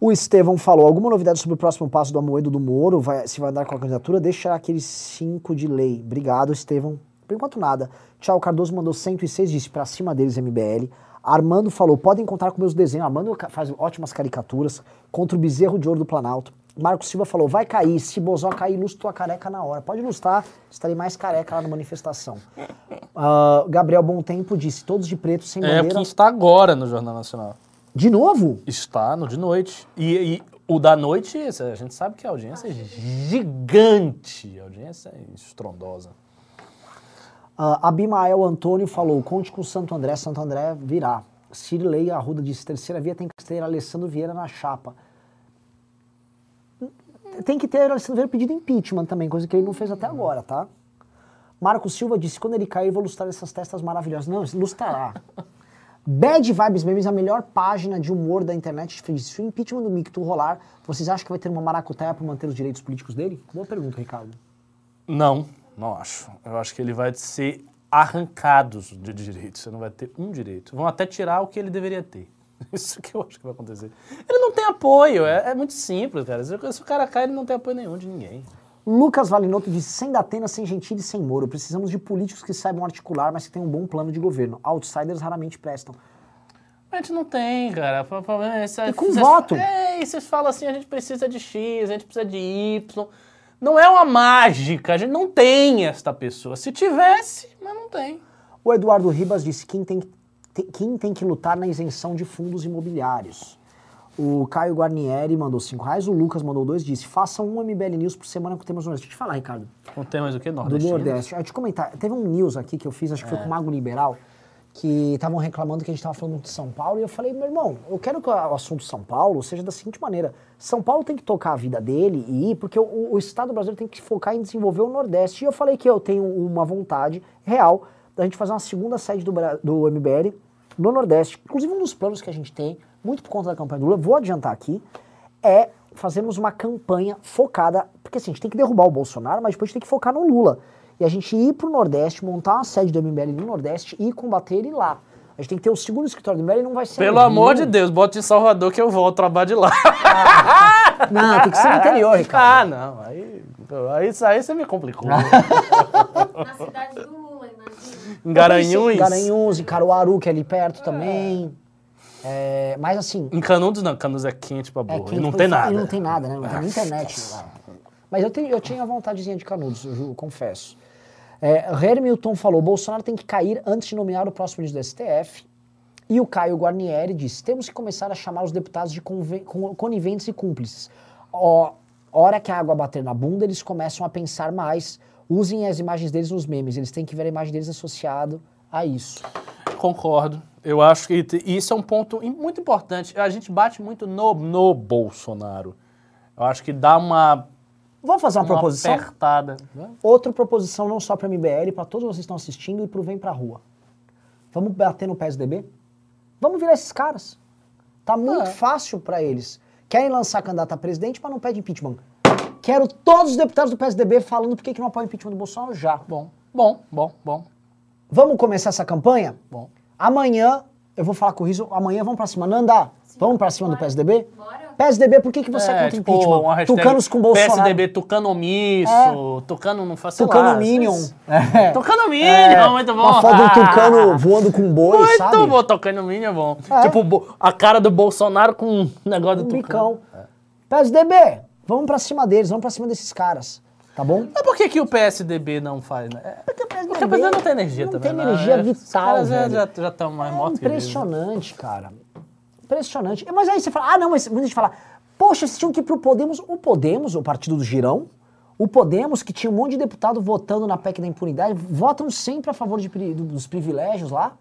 O Estevão falou: alguma novidade sobre o próximo passo do Amoedo do Moro? Vai- se vai andar com a candidatura? Deixa aqueles cinco de lei. Obrigado, Estevão. Por enquanto, nada. Tchau, Cardoso mandou 106, disse pra cima deles, MBL. Armando falou, podem contar com meus desenhos. Armando faz ótimas caricaturas contra o bezerro de ouro do Planalto. Marcos Silva falou, vai cair, se Bozó cair, lustra tua careca na hora. Pode lustrar, estarei mais careca lá na manifestação. Ah, Gabriel Bom Tempo disse, todos de preto, sem É bandeira. que está agora no Jornal Nacional. De novo? Está no de noite. E, e o da noite, a gente sabe que a audiência é gigante. A audiência é estrondosa. Ah, Abimael Antônio falou: conte com Santo André, Santo André virá. Cirilei Arruda disse: terceira via tem que ter Alessandro Vieira na chapa. Tem que ter Alessandro Vieira pedido impeachment também, coisa que ele não fez até agora, tá? Marco Silva disse: quando ele cair, vou lustrar essas testas maravilhosas. Não, lustrará. Bad Vibes Memes, a melhor página de humor da internet, fez: se o impeachment do Micto rolar, vocês acham que vai ter uma maracutaia para manter os direitos políticos dele? Boa pergunta, Ricardo. Não, não acho. Eu acho que ele vai ser arrancado de direitos. Você não vai ter um direito. Vão até tirar o que ele deveria ter. Isso que eu acho que vai acontecer. Ele não tem apoio. É, é muito simples, cara. Se, se o cara cai, ele não tem apoio nenhum de ninguém. Lucas Valinotto disse, sem Datena, sem Gentili, sem Moro. Precisamos de políticos que saibam articular, mas que tenham um bom plano de governo. Outsiders raramente prestam. A gente não tem, cara. É esse- E com voto? É, e vocês falam assim, a gente precisa de X, a gente precisa de Y. Não é uma mágica, a gente não tem esta pessoa. Se tivesse, mas não tem. O Eduardo Ribas disse, quem tem, que- te- quem tem que lutar na isenção de fundos imobiliários. O Caio Guarnieri mandou 5 reais, o Lucas mandou 2, disse, façam um MBL News por semana com temas do Nordeste. Deixa eu te falar, Ricardo. Não tem mais o que? do Nordestino? Nordeste. Eu te comentar, teve um news aqui que eu fiz, acho que foi com o Mago Liberal, que estavam reclamando que a gente estava falando de São Paulo, e eu falei, meu irmão, eu quero que o assunto São Paulo seja da seguinte maneira: São Paulo tem que tocar a vida dele e ir, porque o, o Estado brasileiro tem que focar em desenvolver o Nordeste. E eu falei que eu tenho uma vontade real da gente fazer uma segunda sede do, do MBL no Nordeste. Inclusive, um dos planos que a gente tem, muito por conta da campanha do Lula, vou adiantar aqui, é fazermos uma campanha focada, porque assim, a gente tem que derrubar o Bolsonaro, mas depois a gente tem que focar no Lula. E a gente ir pro Nordeste, montar uma sede do MBL no Nordeste e combater ele lá. A gente tem que ter o segundo escritório do MBL e não vai ser. Pelo amor de Deus, bota em Salvador que eu volto trabalhar de lá. Não, tem que ser no interior, Ricardo. ah, não. Aí, aí, isso aí você me complicou. Na cidade do Lula, imagina. em Garanhuns. Garanhuns, em Caruaru, que é ali perto também. É, mas assim, Em Canudos não, Canudos é quente pra é burro. quente e não tem e nada. não tem nada, né? Não tem nem internet lá. Mas eu, tenho, eu tinha vontadezinha de Canudos, eu ju- confesso. É, Hermilton falou, Bolsonaro tem que cair antes de nomear o próximo ministro do STF. E o Caio Guarnieri disse, temos que começar a chamar os deputados de coniventes e cúmplices. Ó, hora que a água bater na bunda, eles começam a pensar mais. Usem as imagens deles nos memes, eles têm que ver a imagem deles associado a isso. Concordo. Eu acho que isso é um ponto muito importante. A gente bate muito no, no Bolsonaro. Eu acho que dá uma, Vamos fazer uma, uma proposição? apertada. Outra proposição não só para MBL, para todos vocês que estão assistindo e para o Vem Pra Rua. Vamos bater no PSDB? Vamos virar esses caras. Tá muito É. fácil para eles. Querem lançar candidato a presidente, mas não pede impeachment. Quero todos os deputados do PSDB falando por que que não apoia o impeachment do Bolsonaro já. Bom, bom, bom, bom, Vamos começar essa campanha? bom. Amanhã, eu vou falar com o Riso, amanhã vamos pra cima. Nanda, vamos pra cima do PSDB? Bora. PSDB, por que, que você é, É, contra tipo, impeachment? Tucanos com Bolsonaro. PSDB tucano omisso, tucano não faz sei lá, Tucano Minion. É. Tucano Minion, É, muito bom. Uma foto do Ah, tucano voando com boi, Muito sabe? bom, Tucano Minion é bom. É. Tipo, a cara do Bolsonaro com um negócio Um do tucano. bicão. PSDB, vamos pra cima deles, vamos pra cima desses caras, tá bom? Mas por que, que o PSDB não faz, né? É, Porque o PSDB, Porque o PSDB não tem energia não também. tem né? energia É, Os vital, caras já- velho. já estão mais É mortos eles. impressionante, cara. Impressionante. Mas aí você fala, ah, não, mas muita gente fala, poxa, vocês tinham que ir pro Podemos. O Podemos, o partido do Girão, o Podemos, que tinha um monte de deputado votando na PEC da impunidade, votam sempre a favor de dos privilégios lá.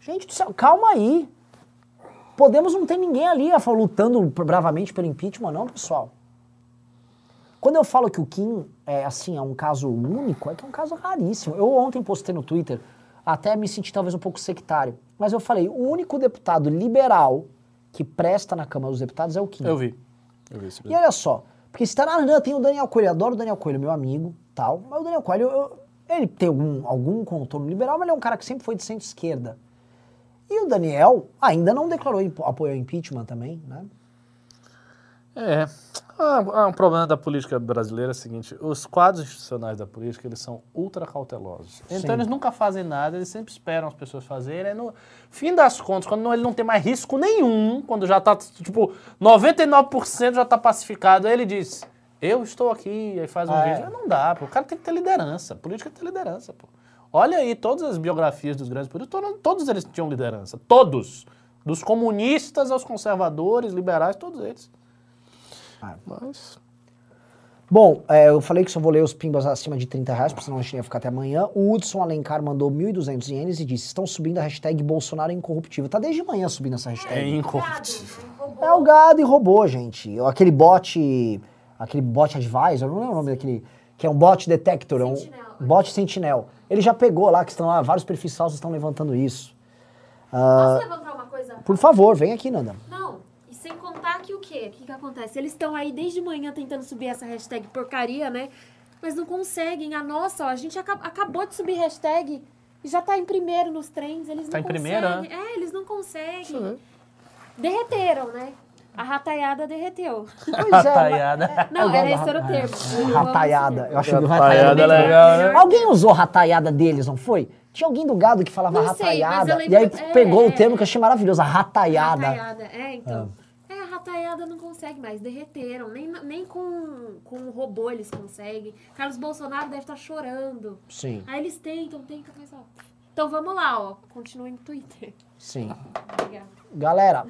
Gente do céu, calma aí. Podemos não tem ninguém ali lutando bravamente pelo impeachment, não, pessoal. Quando eu falo que o Kim é assim, é um caso único, é que é um caso raríssimo. Eu ontem postei no Twitter, até me senti talvez um pouco sectário, mas eu falei, o único deputado liberal que presta na Câmara dos Deputados é o Kim. Eu vi. Eu vi E olha só, porque se tá na Renan, tem o Daniel Coelho, eu adoro o Daniel Coelho, meu amigo, tal, mas o Daniel Coelho, eu- ele tem algum, algum contorno liberal, mas ele é um cara que sempre foi de centro-esquerda. E o Daniel ainda não declarou apoio ao impeachment também, né? É. Ah, ah, um problema da política brasileira é o seguinte, os quadros institucionais da política, eles são ultra cautelosos. Então Sim. eles nunca fazem nada, eles sempre esperam as pessoas fazerem. Aí, no fim das contas, quando não- ele não tem mais risco nenhum, quando já tá, tipo, 99% já tá pacificado, aí ele diz, eu estou aqui, aí faz um É. vídeo. Não dá, pô. O cara tem que ter liderança. Política tem liderança, pô. Olha aí, todas as biografias dos grandes políticos, todos, todos eles tinham liderança. Todos. Dos comunistas aos conservadores, liberais, todos eles. Ah. Mas... Bom, é, eu falei que só vou ler os pimbas acima de 30 reais, porque senão a gente ia ficar até amanhã. O Hudson Alencar mandou 1.200 ienes e disse: estão subindo a hashtag Bolsonaro é incorruptível. Tá desde manhã subindo essa É hashtag. incorruptível. É, o gado e robô, gente. Aquele bot. Aquele bot advisor, não lembro o nome daquele. Que é um bot detector, é um Sentinel. bot sentinel. Ele já pegou lá, que estão lá, vários perfis falsos estão levantando isso. Posso levantar uma coisa? Por favor, vem aqui, Nanda. Não, e sem contar que o quê? O que, que acontece? Eles estão aí desde manhã tentando subir essa hashtag porcaria, né? Mas não conseguem. A nossa, ó, a gente aca- acabou de subir hashtag e já tá em primeiro nos trends. Eles Tá não em primeiro, conseguem. É, eles não conseguem. Derreteram, né? A rataiada derreteu. É. Rataiada. Não, gosto era esse era o termo. é, Rataiada. Eu acho que Rataiada é legal, né? Alguém usou rataiada deles, não foi? Tinha alguém do gado que falava sei, rataiada. lembro- e aí é, pegou o é, termo é. que eu achei maravilhoso, a rataiada. Rataiada, é, então. A rataiada não consegue mais, derreteram. Nem, nem com, com o robô eles conseguem. Carlos Bolsonaro deve estar chorando. Sim, Aí eles tentam, tentam, mas ó. Então vamos lá, ó. Continuem no Twitter. sim. Obrigada. Galera,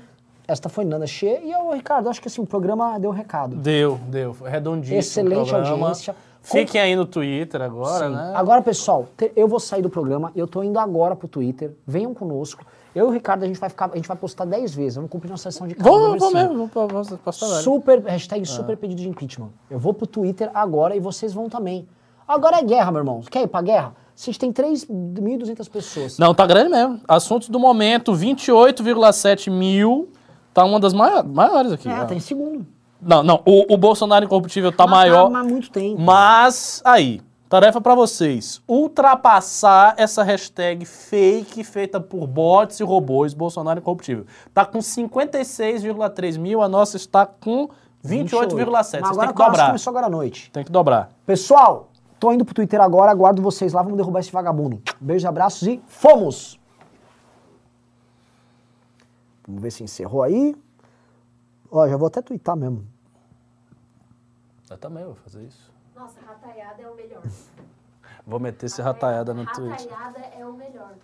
esta foi Nanda Che e eu, Ricardo, acho que assim, o programa deu recado. Deu, deu. Foi redondíssimo. Excelente o programa. audiência. Fiquem aí no Twitter agora, Sim. né? Agora, pessoal, eu vou sair do programa, eu tô indo agora pro Twitter, venham conosco. Eu e o Ricardo, a gente vai ficar, a gente vai postar 10 vezes, vamos cumprir nossa sessão de casa. Vou Universino. mesmo, vou postar velho. Super, hashtag super pedido de impeachment. Eu vou pro Twitter agora e vocês vão também. Agora é guerra, meu irmão. Quer ir pra guerra? Vocês têm 3.200 pessoas. Não, tá grande mesmo. Assuntos do momento, 28,7 mil. Tá uma das maiores, maiores aqui. É, ó. tá em segundo. Não, não. O, o Bolsonaro incorruptível tá Mas maior. Tá, há muito tempo. Mas, aí, tarefa pra vocês. Ultrapassar essa hashtag fake feita por bots e robôs Bolsonaro incorruptível. Tá com 56,3 mil, a nossa está com 28,7. Mas Vocês agora têm a que dobrar. começou agora à noite. Tem que dobrar. Pessoal, tô indo pro Twitter agora, aguardo vocês lá, vamos derrubar esse vagabundo. Beijos, abraços e fomos! Vamos ver se encerrou aí. Ó, já vou até twittar mesmo. Eu também vou fazer isso. Nossa, rataiada é o melhor. Vou meter esse rataiada no Twitter. Rataiada é o melhor.